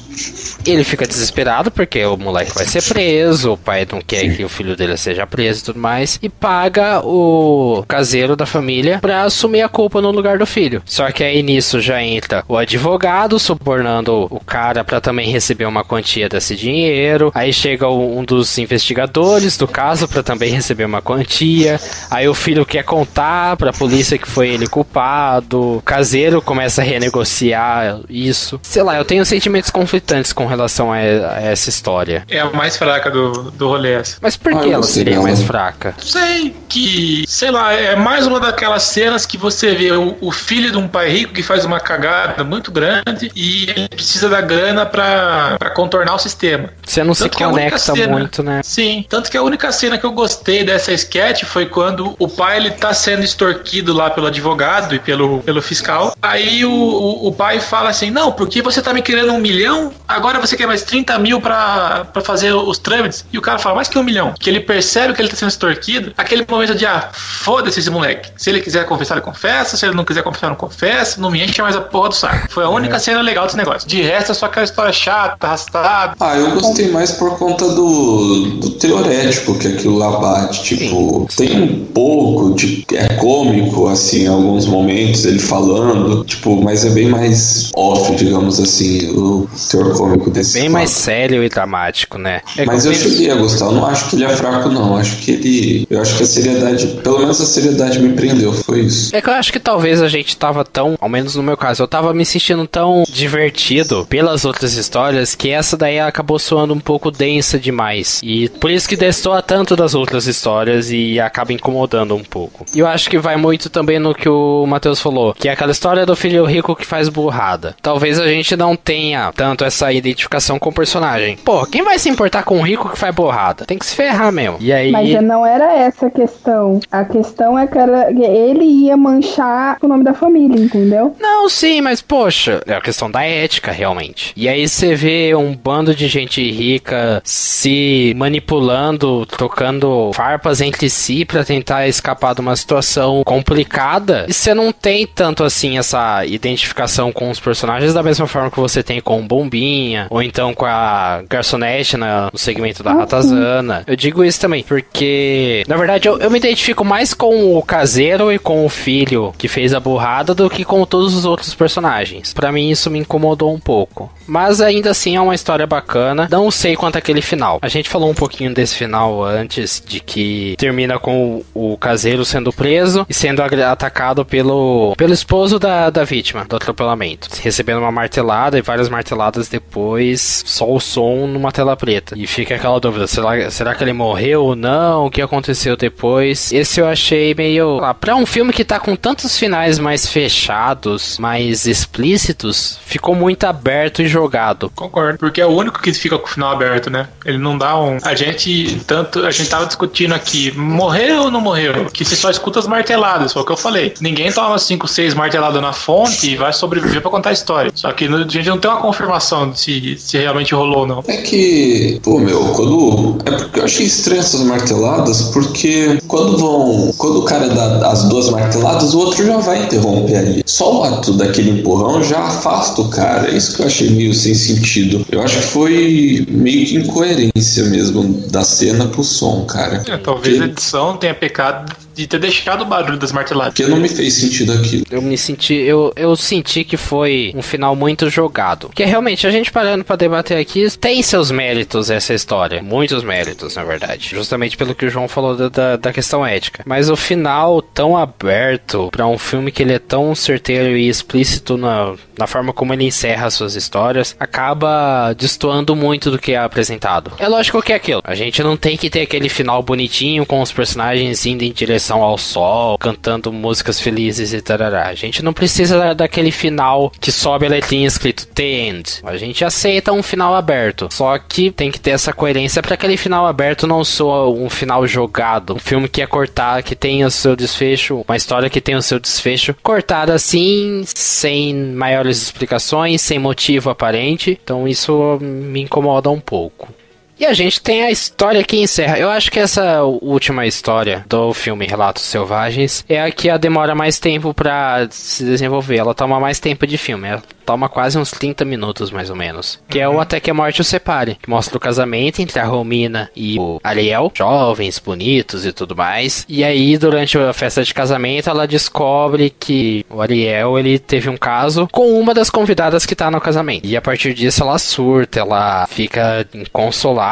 ele fica desesperado porque o moleque vai ser preso, o pai não quer que o filho dele seja preso e tudo mais, e paga o caseiro da família pra assumir a culpa no lugar do filho. Só que aí nisso já entra o advogado subornando o cara para também receber uma uma quantia desse dinheiro. Aí chega um dos investigadores do caso para também receber uma quantia. Aí o filho quer contar para a polícia que foi ele culpado. O caseiro começa a renegociar isso. Sei lá, eu tenho sentimentos conflitantes com relação a, a essa história. É a mais fraca do, do rolê essa. Mas por que ah, ela seria mais fraca? Sei que, sei lá, é mais uma daquelas cenas que você vê o, o filho de um pai rico que faz uma cagada muito grande e ele precisa da grana para para contornar o sistema. Você não tanto se conecta cena, muito, né? Sim, tanto que a única cena que eu gostei dessa sketch foi quando o pai ele tá sendo extorquido lá pelo advogado e pelo, pelo fiscal. Aí o, o, o pai fala assim: Não, porque você tá me querendo um milhão, agora você quer mais 30 mil pra, pra fazer os trâmites. E o cara fala: Mais que um milhão. Que ele percebe que ele tá sendo extorquido. Aquele momento de: Ah, foda-se esse moleque. Se ele quiser confessar, ele confessa. Se ele não quiser confessar, não confessa. Não me enche mais a porra do saco. Foi a única é. cena legal desse negócio. De resto, é só aquela história chata, arrastado. Ah, eu gostei mais por conta do, do teorético que aquilo lá bate. Tipo, Sim. tem um pouco de. É cômico, assim, em alguns momentos, ele falando, tipo, mas é bem mais off, digamos assim, o teor cômico desse. Bem mais sério e dramático, né? É mas eu cheguei a gostar, eu não acho que ele é fraco, não. Acho que ele. Eu acho que a seriedade, pelo menos a seriedade me prendeu, foi isso. É que eu acho que talvez a gente tava tão, ao menos no meu caso, eu tava me sentindo tão divertido pelas outras histórias que essa daí acabou soando um pouco densa demais. E por isso que destoa tanto das outras histórias e acaba incomodando um pouco. E eu acho que vai muito também no que o Matheus falou, que é aquela história do filho rico que faz burrada. Talvez a gente não tenha tanto essa identificação com o personagem. Pô, quem vai se importar com um rico que faz burrada? Tem que se ferrar mesmo. E aí. Mas não era essa a questão. A questão é que era, ele ia manchar o nome da família, entendeu? Não, sim, mas poxa, é a questão da ética, realmente. E aí você vê um bando de gente rica se manipulando, trocando farpas entre si para tentar escapar de uma situação complicada. E você não tem tanto assim essa identificação com os personagens da mesma forma que você tem com o Bombinha, ou então com a garçonete no segmento da ratazana. Eu digo isso também, porque, na verdade, eu, eu me identifico mais com o caseiro e com o filho que fez a burrada do que com todos os outros personagens. Para mim, isso me incomodou um pouco. Mas ainda assim é uma história bacana. Não sei quanto aquele final. A gente falou um pouquinho desse final antes, de que termina com o, o caseiro sendo preso e sendo atacado pelo, pelo esposo da, da vítima do atropelamento. Recebendo uma martelada e várias marteladas depois, só o som numa tela preta. E fica aquela dúvida: será, será que ele morreu ou não? O que aconteceu depois? Esse eu achei meio. Ah, pra um filme que tá com tantos finais mais fechados, mais explícitos, ficou muito aberto e jogado. Concordo, porque é o único que fica com o final aberto, né? Ele não dá um. A gente, tanto. A gente tava discutindo aqui: morreu ou não morreu? Que você só escuta as marteladas, foi o que eu falei. Ninguém toma 5, 6 marteladas na fonte e vai sobreviver para contar a história. Só que a gente não tem uma confirmação de se, se realmente rolou ou não. É que, pô, meu, quando. É porque eu achei estranho essas marteladas, porque quando vão. Quando o cara dá as duas marteladas, o outro já vai interromper ali. Só o ato daquele empurrão já afasta o cara. É isso que eu achei meio sem sentido. Eu acho que foi meio que incoerência mesmo da cena pro som, cara. É, talvez porque... a edição tenha pecado de ter deixado o barulho das marteladas. Porque não me fez sentido aquilo. Eu me senti, eu, eu senti que foi um final muito jogado. Porque realmente, a gente parando para debater aqui, tem seus méritos essa história. Muitos méritos, na verdade. Justamente pelo que o João falou da, da, da questão ética. Mas o final tão aberto para um filme que ele é tão certeiro e explícito na, na forma como ele encerra suas histórias, acaba destoando muito do que é apresentado. É lógico que é aquilo. A gente não tem que ter aquele final bonitinho com os personagens indo em direção ao sol, cantando músicas felizes e tarará. A gente não precisa daquele final que sobe a letrinha escrito The End. A gente aceita um final aberto. Só que tem que ter essa coerência para aquele final aberto não soa um final jogado. Um filme que é cortar, que tem o seu desfecho, uma história que tem o seu desfecho cortado assim, sem maiores explicações, sem motivo aparente. Então isso me incomoda um pouco. E a gente tem a história que encerra. Eu acho que essa última história do filme Relatos Selvagens é a que a demora mais tempo para se desenvolver. Ela toma mais tempo de filme. Ela toma quase uns 30 minutos, mais ou menos. Que é o Até que a Morte o Separe. Que mostra o casamento entre a Romina e o Ariel. Jovens, bonitos e tudo mais. E aí, durante a festa de casamento, ela descobre que o Ariel, ele teve um caso com uma das convidadas que tá no casamento. E a partir disso, ela surta, ela fica inconsolável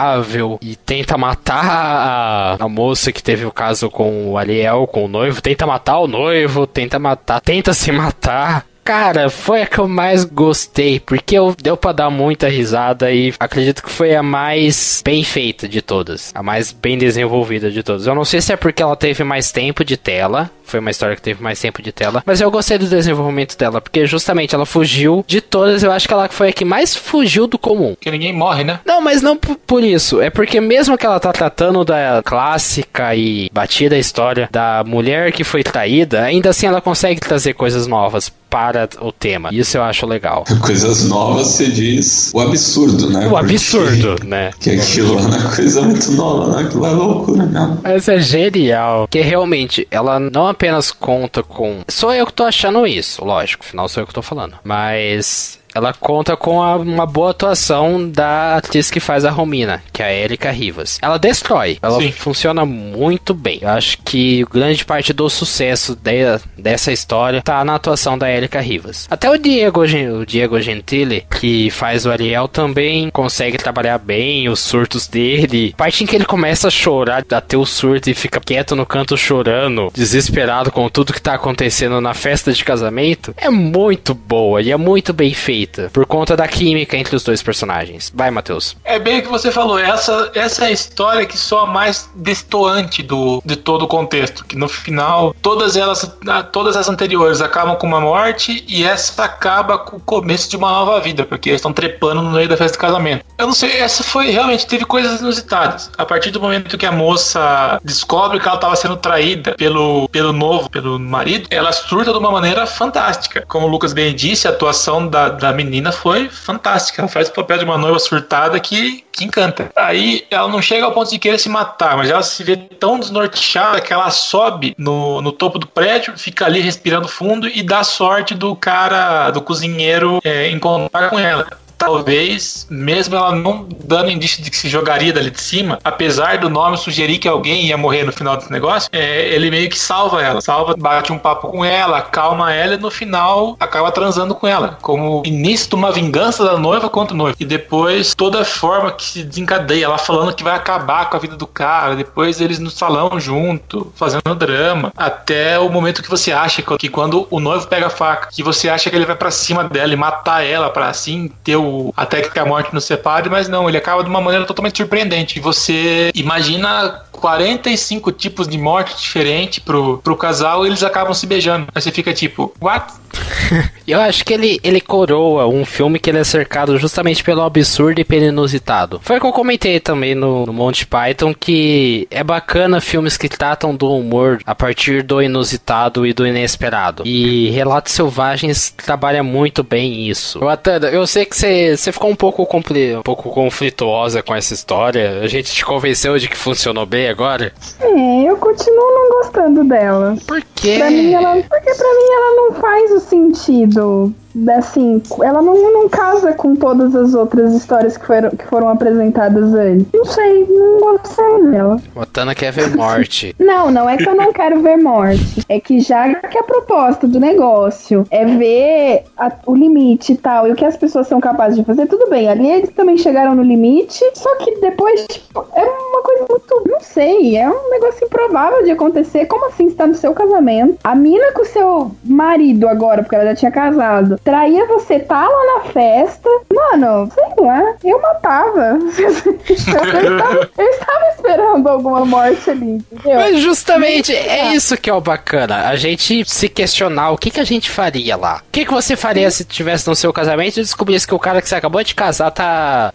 e tenta matar a, a moça que teve o caso com o Ariel, com o noivo. Tenta matar o noivo, tenta matar, tenta se matar. Cara, foi a que eu mais gostei, porque eu, deu pra dar muita risada e acredito que foi a mais bem feita de todas, a mais bem desenvolvida de todas. Eu não sei se é porque ela teve mais tempo de tela, foi uma história que teve mais tempo de tela, mas eu gostei do desenvolvimento dela, porque justamente ela fugiu de todas, eu acho que ela foi a que mais fugiu do comum. Que ninguém morre, né? Não, mas não por isso, é porque mesmo que ela tá tratando da clássica e batida história da mulher que foi traída, ainda assim ela consegue trazer coisas novas para o tema. Isso eu acho legal. Coisas novas, você diz o absurdo, né? O Porque absurdo, né? Que aquilo é uma coisa muito nova, né? Aquilo é loucura mesmo. Mas é genial. Que realmente, ela não apenas conta com. Sou eu que tô achando isso, lógico. Afinal, sou eu que tô falando. Mas ela conta com a, uma boa atuação da atriz que faz a Romina, que é a Erika Rivas. Ela destrói, ela Sim. funciona muito bem. Eu acho que grande parte do sucesso de, dessa história tá na atuação da Erika Rivas. Até o Diego, o Diego Gentili, que faz o Ariel, também consegue trabalhar bem os surtos dele. A parte em que ele começa a chorar, a ter o surto e fica quieto no canto chorando, desesperado com tudo que tá acontecendo na festa de casamento, é muito boa e é muito bem feita por conta da química entre os dois personagens. Vai, Matheus. É bem o que você falou. Essa, essa é a história que soa mais destoante do, de todo o contexto. Que no final, todas elas, todas as anteriores acabam com uma morte e essa acaba com o começo de uma nova vida, porque eles estão trepando no meio da festa de casamento. Eu não sei, essa foi realmente teve coisas inusitadas. A partir do momento que a moça descobre que ela estava sendo traída pelo, pelo novo, pelo marido, ela surta de uma maneira fantástica. Como o Lucas bem disse, a atuação da, da menina foi fantástica. Ela faz o papel de uma noiva surtada que, que encanta. Aí ela não chega ao ponto de querer se matar, mas ela se vê tão desnorteada que ela sobe no, no topo do prédio, fica ali respirando fundo e dá sorte do cara, do cozinheiro, é, encontrar com ela talvez, mesmo ela não dando indício de que se jogaria dali de cima, apesar do nome sugerir que alguém ia morrer no final desse negócio, é, ele meio que salva ela. Salva, bate um papo com ela, calma ela e no final acaba transando com ela. Como início de uma vingança da noiva contra o noivo. E depois toda a forma que se desencadeia, ela falando que vai acabar com a vida do cara, depois eles no salão junto, fazendo drama, até o momento que você acha que quando o noivo pega a faca, que você acha que ele vai para cima dela e matar ela para assim ter o até que a morte nos separe, mas não, ele acaba de uma maneira totalmente surpreendente. Você imagina 45 tipos de morte diferentes pro, pro casal e eles acabam se beijando. Aí você fica tipo, what? Eu acho que ele, ele coroa um filme que ele é cercado justamente pelo absurdo e pelo inusitado. Foi o que eu comentei também no, no Monty Python, que é bacana filmes que tratam do humor a partir do inusitado e do inesperado. E Relatos Selvagens trabalha muito bem isso. Atanda, eu sei que você ficou um pouco, um pouco conflituosa com essa história. A gente te convenceu de que funcionou bem agora? É, eu continuo não gostando dela. Por quê? Pra mim, ela, porque pra mim ela não faz o sentido assim, ela não, não casa com todas as outras histórias que foram, que foram apresentadas antes. Não sei, não gostei dela. Botana quer ver morte. não, não é que eu não quero ver morte. É que já que a proposta do negócio é ver a, o limite e tal, e o que as pessoas são capazes de fazer, tudo bem. Ali eles também chegaram no limite, só que depois, tipo, é uma coisa muito, não sei, é um negócio improvável de acontecer. Como assim está no seu casamento? A mina com o seu marido agora, porque ela já tinha casado, traía você, tá lá na festa. Mano, sei lá, eu matava. eu, estava, eu estava esperando alguma morte ali, entendeu? Mas justamente é isso que é o bacana. A gente se questionar o que, que a gente faria lá. O que, que você faria se tivesse no seu casamento e descobrisse que o cara que você acabou de casar tá.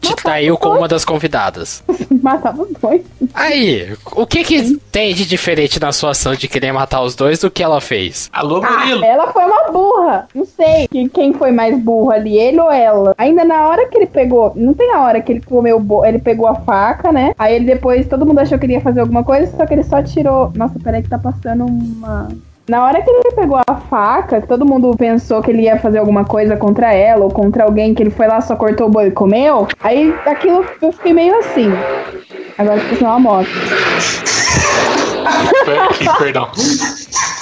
te traiu com uma das convidadas? Matava dois. Aí, o que que tem de diferente na sua ação de querer matar os dois do que ela fez? Alô, Murilo? Ah, ela foi uma burra. Não sei quem foi mais burro ali, ele ou ela. Ainda na hora que ele pegou, não tem a hora que ele comeu, ele pegou a faca, né? Aí ele depois, todo mundo achou que ele ia fazer alguma coisa, só que ele só tirou. Nossa, peraí que tá passando uma. Na hora que ele pegou a faca, todo mundo pensou que ele ia fazer alguma coisa contra ela ou contra alguém, que ele foi lá, só cortou o boi e comeu. Aí aquilo eu fiquei meio assim. Agora esqueci uma moto. Perdão.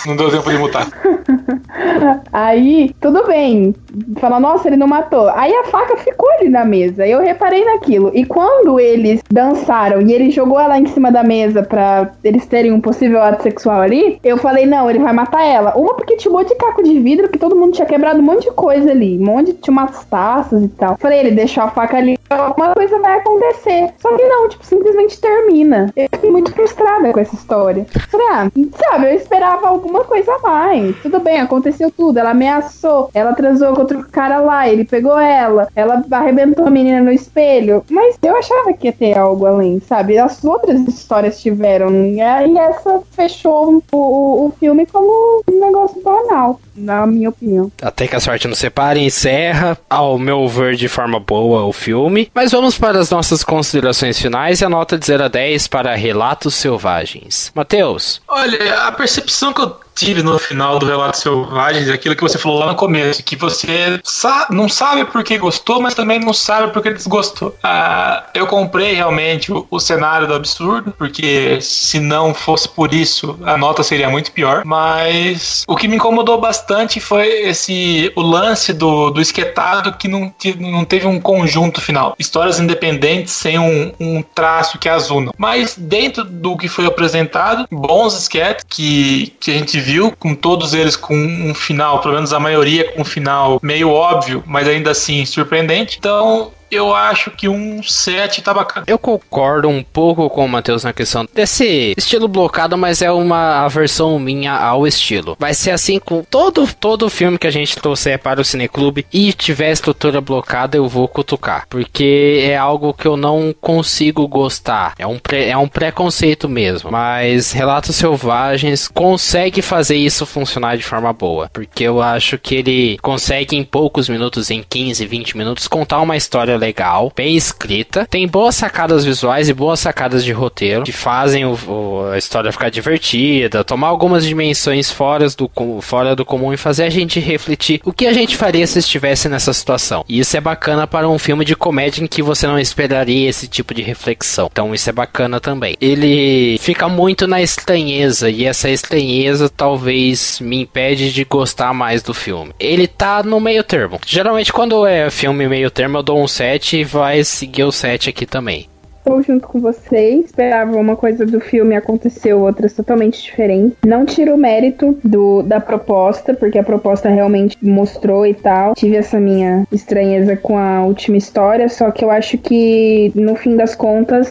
Não deu tempo de mutar. Aí, tudo bem. Fala, nossa, ele não matou. Aí a faca ficou ali na mesa. Eu reparei naquilo. E quando eles dançaram e ele jogou ela em cima da mesa pra eles terem um possível ato sexual ali, eu falei, não, ele vai matar ela. Uma porque tinha um monte de caco de vidro que todo mundo tinha quebrado um monte de coisa ali. Um monte, tinha umas taças e tal. Falei, ele deixou a faca ali, alguma coisa vai acontecer. Só que não, tipo, simplesmente termina. Eu fiquei muito frustrada com essa história. Falei, ah, sabe, eu esperava alguma coisa a mais. Tudo bem, aconteceu tudo. Ela ameaçou, ela transou com outro cara lá, ele pegou ela, ela arrebentou a menina no espelho. Mas eu achava que ia ter algo além, sabe? As outras histórias tiveram. E essa fechou o, o, filme como um negócio banal na minha opinião. Até que a sorte nos separe, encerra, ao meu ver, de forma boa o filme. Mas vamos para as nossas considerações finais e a nota de 0 a 10 para Relatos Selvagens. Matheus? Olha, a percepção que eu tive no final do Relatos Selvagens aquilo que você falou lá no começo, que você sa não sabe por que gostou, mas também não sabe por que desgostou. Ah, eu comprei realmente o, o, cenário do absurdo, porque se não fosse por isso, a nota seria muito pior, mas o que me incomodou bastante foi esse o lance do, do esquetado que não, não teve um conjunto final. Histórias independentes sem um, um traço que as unam. Mas dentro do que foi apresentado, bons esquetes que, que a gente viu com todos eles com um final, pelo menos a maioria com um final meio óbvio, mas ainda assim surpreendente. Então, eu acho que um 7 tá bacana. Eu concordo um pouco com o Matheus na questão desse estilo blocado, mas é uma versão minha ao estilo. Vai ser assim com todo todo filme que a gente trouxer para o cineclube e tiver estrutura blocada, eu vou cutucar, porque é algo que eu não consigo gostar. É um é um preconceito mesmo, mas Relatos Selvagens consegue fazer isso funcionar de forma boa, porque eu acho que ele consegue em poucos minutos, em 15, 20 minutos contar uma história legal, bem escrita, tem boas sacadas visuais e boas sacadas de roteiro que fazem o, o, a história ficar divertida, tomar algumas dimensões fora do, fora do comum e fazer a gente refletir o que a gente faria se estivesse nessa situação. E isso é bacana para um filme de comédia em que você não esperaria esse tipo de reflexão. Então isso é bacana também. Ele fica muito na estranheza e essa estranheza talvez me impede de gostar mais do filme. Ele tá no meio termo. Geralmente quando é filme meio termo eu dou um 7 e vai seguir o 7 aqui também estou junto com vocês. Esperava uma coisa do filme, aconteceu outras totalmente diferentes. Não tiro o mérito do, da proposta, porque a proposta realmente mostrou e tal. Tive essa minha estranheza com a última história, só que eu acho que no fim das contas,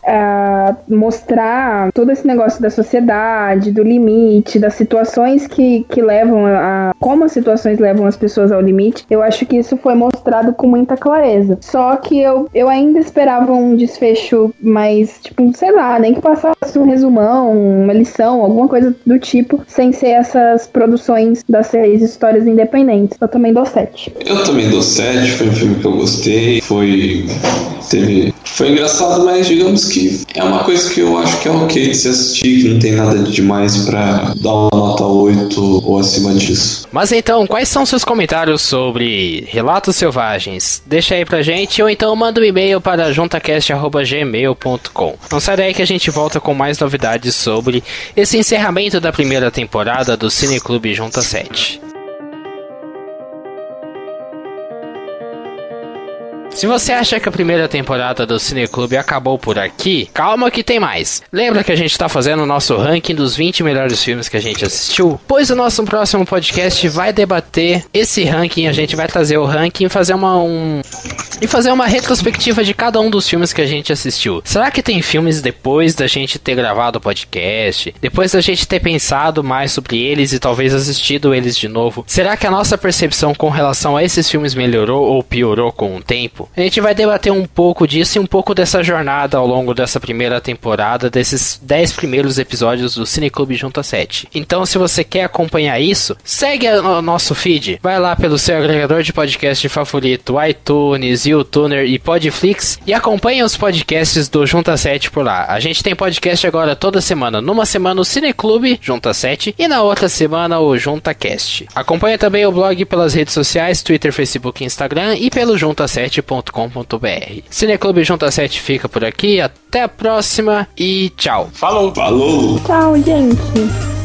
mostrar todo esse negócio da sociedade, do limite, das situações que, que levam a. como as situações levam as pessoas ao limite, eu acho que isso foi mostrado com muita clareza. Só que eu, eu ainda esperava um desfecho mas, tipo, sei lá, nem que passasse um resumão, uma lição, alguma coisa do tipo, sem ser essas produções das seis histórias independentes. Eu também dou 7. Eu também dou 7, foi um filme que eu gostei, foi. Teve. Foi engraçado, mas digamos que é uma coisa que eu acho que é ok de se assistir, que não tem nada de demais pra dar uma nota 8 ou acima disso. Mas então, quais são seus comentários sobre Relatos Selvagens? Deixa aí pra gente, ou então manda um e-mail para juntacast.gmail gmail.com. Não sai daí que a gente volta com mais novidades sobre esse encerramento da primeira temporada do Cineclube Junta 7. Se você acha que a primeira temporada do Cineclube acabou por aqui, calma que tem mais. Lembra que a gente está fazendo o nosso ranking dos 20 melhores filmes que a gente assistiu? Pois o nosso próximo podcast vai debater esse ranking, a gente vai trazer o ranking e fazer uma um e fazer uma retrospectiva de cada um dos filmes que a gente assistiu. Será que tem filmes depois da gente ter gravado o podcast, depois da gente ter pensado mais sobre eles e talvez assistido eles de novo? Será que a nossa percepção com relação a esses filmes melhorou ou piorou com o tempo? A gente vai debater um pouco disso e um pouco dessa jornada ao longo dessa primeira temporada, desses 10 primeiros episódios do Cineclube Junta 7. Então, se você quer acompanhar isso, segue o nosso feed. Vai lá pelo seu agregador de podcast favorito, iTunes, YouTuner e Podflix e acompanhe os podcasts do Junta 7 por lá. A gente tem podcast agora toda semana. Numa semana o Cineclube Junta 7 e na outra semana o Junta Cast. Acompanhe também o blog pelas redes sociais, Twitter, Facebook e Instagram e pelo junta7.com cineclube.com.br. Cineclube Junta 7 fica por aqui, até a próxima e tchau. Falou! Falou! Tchau, gente!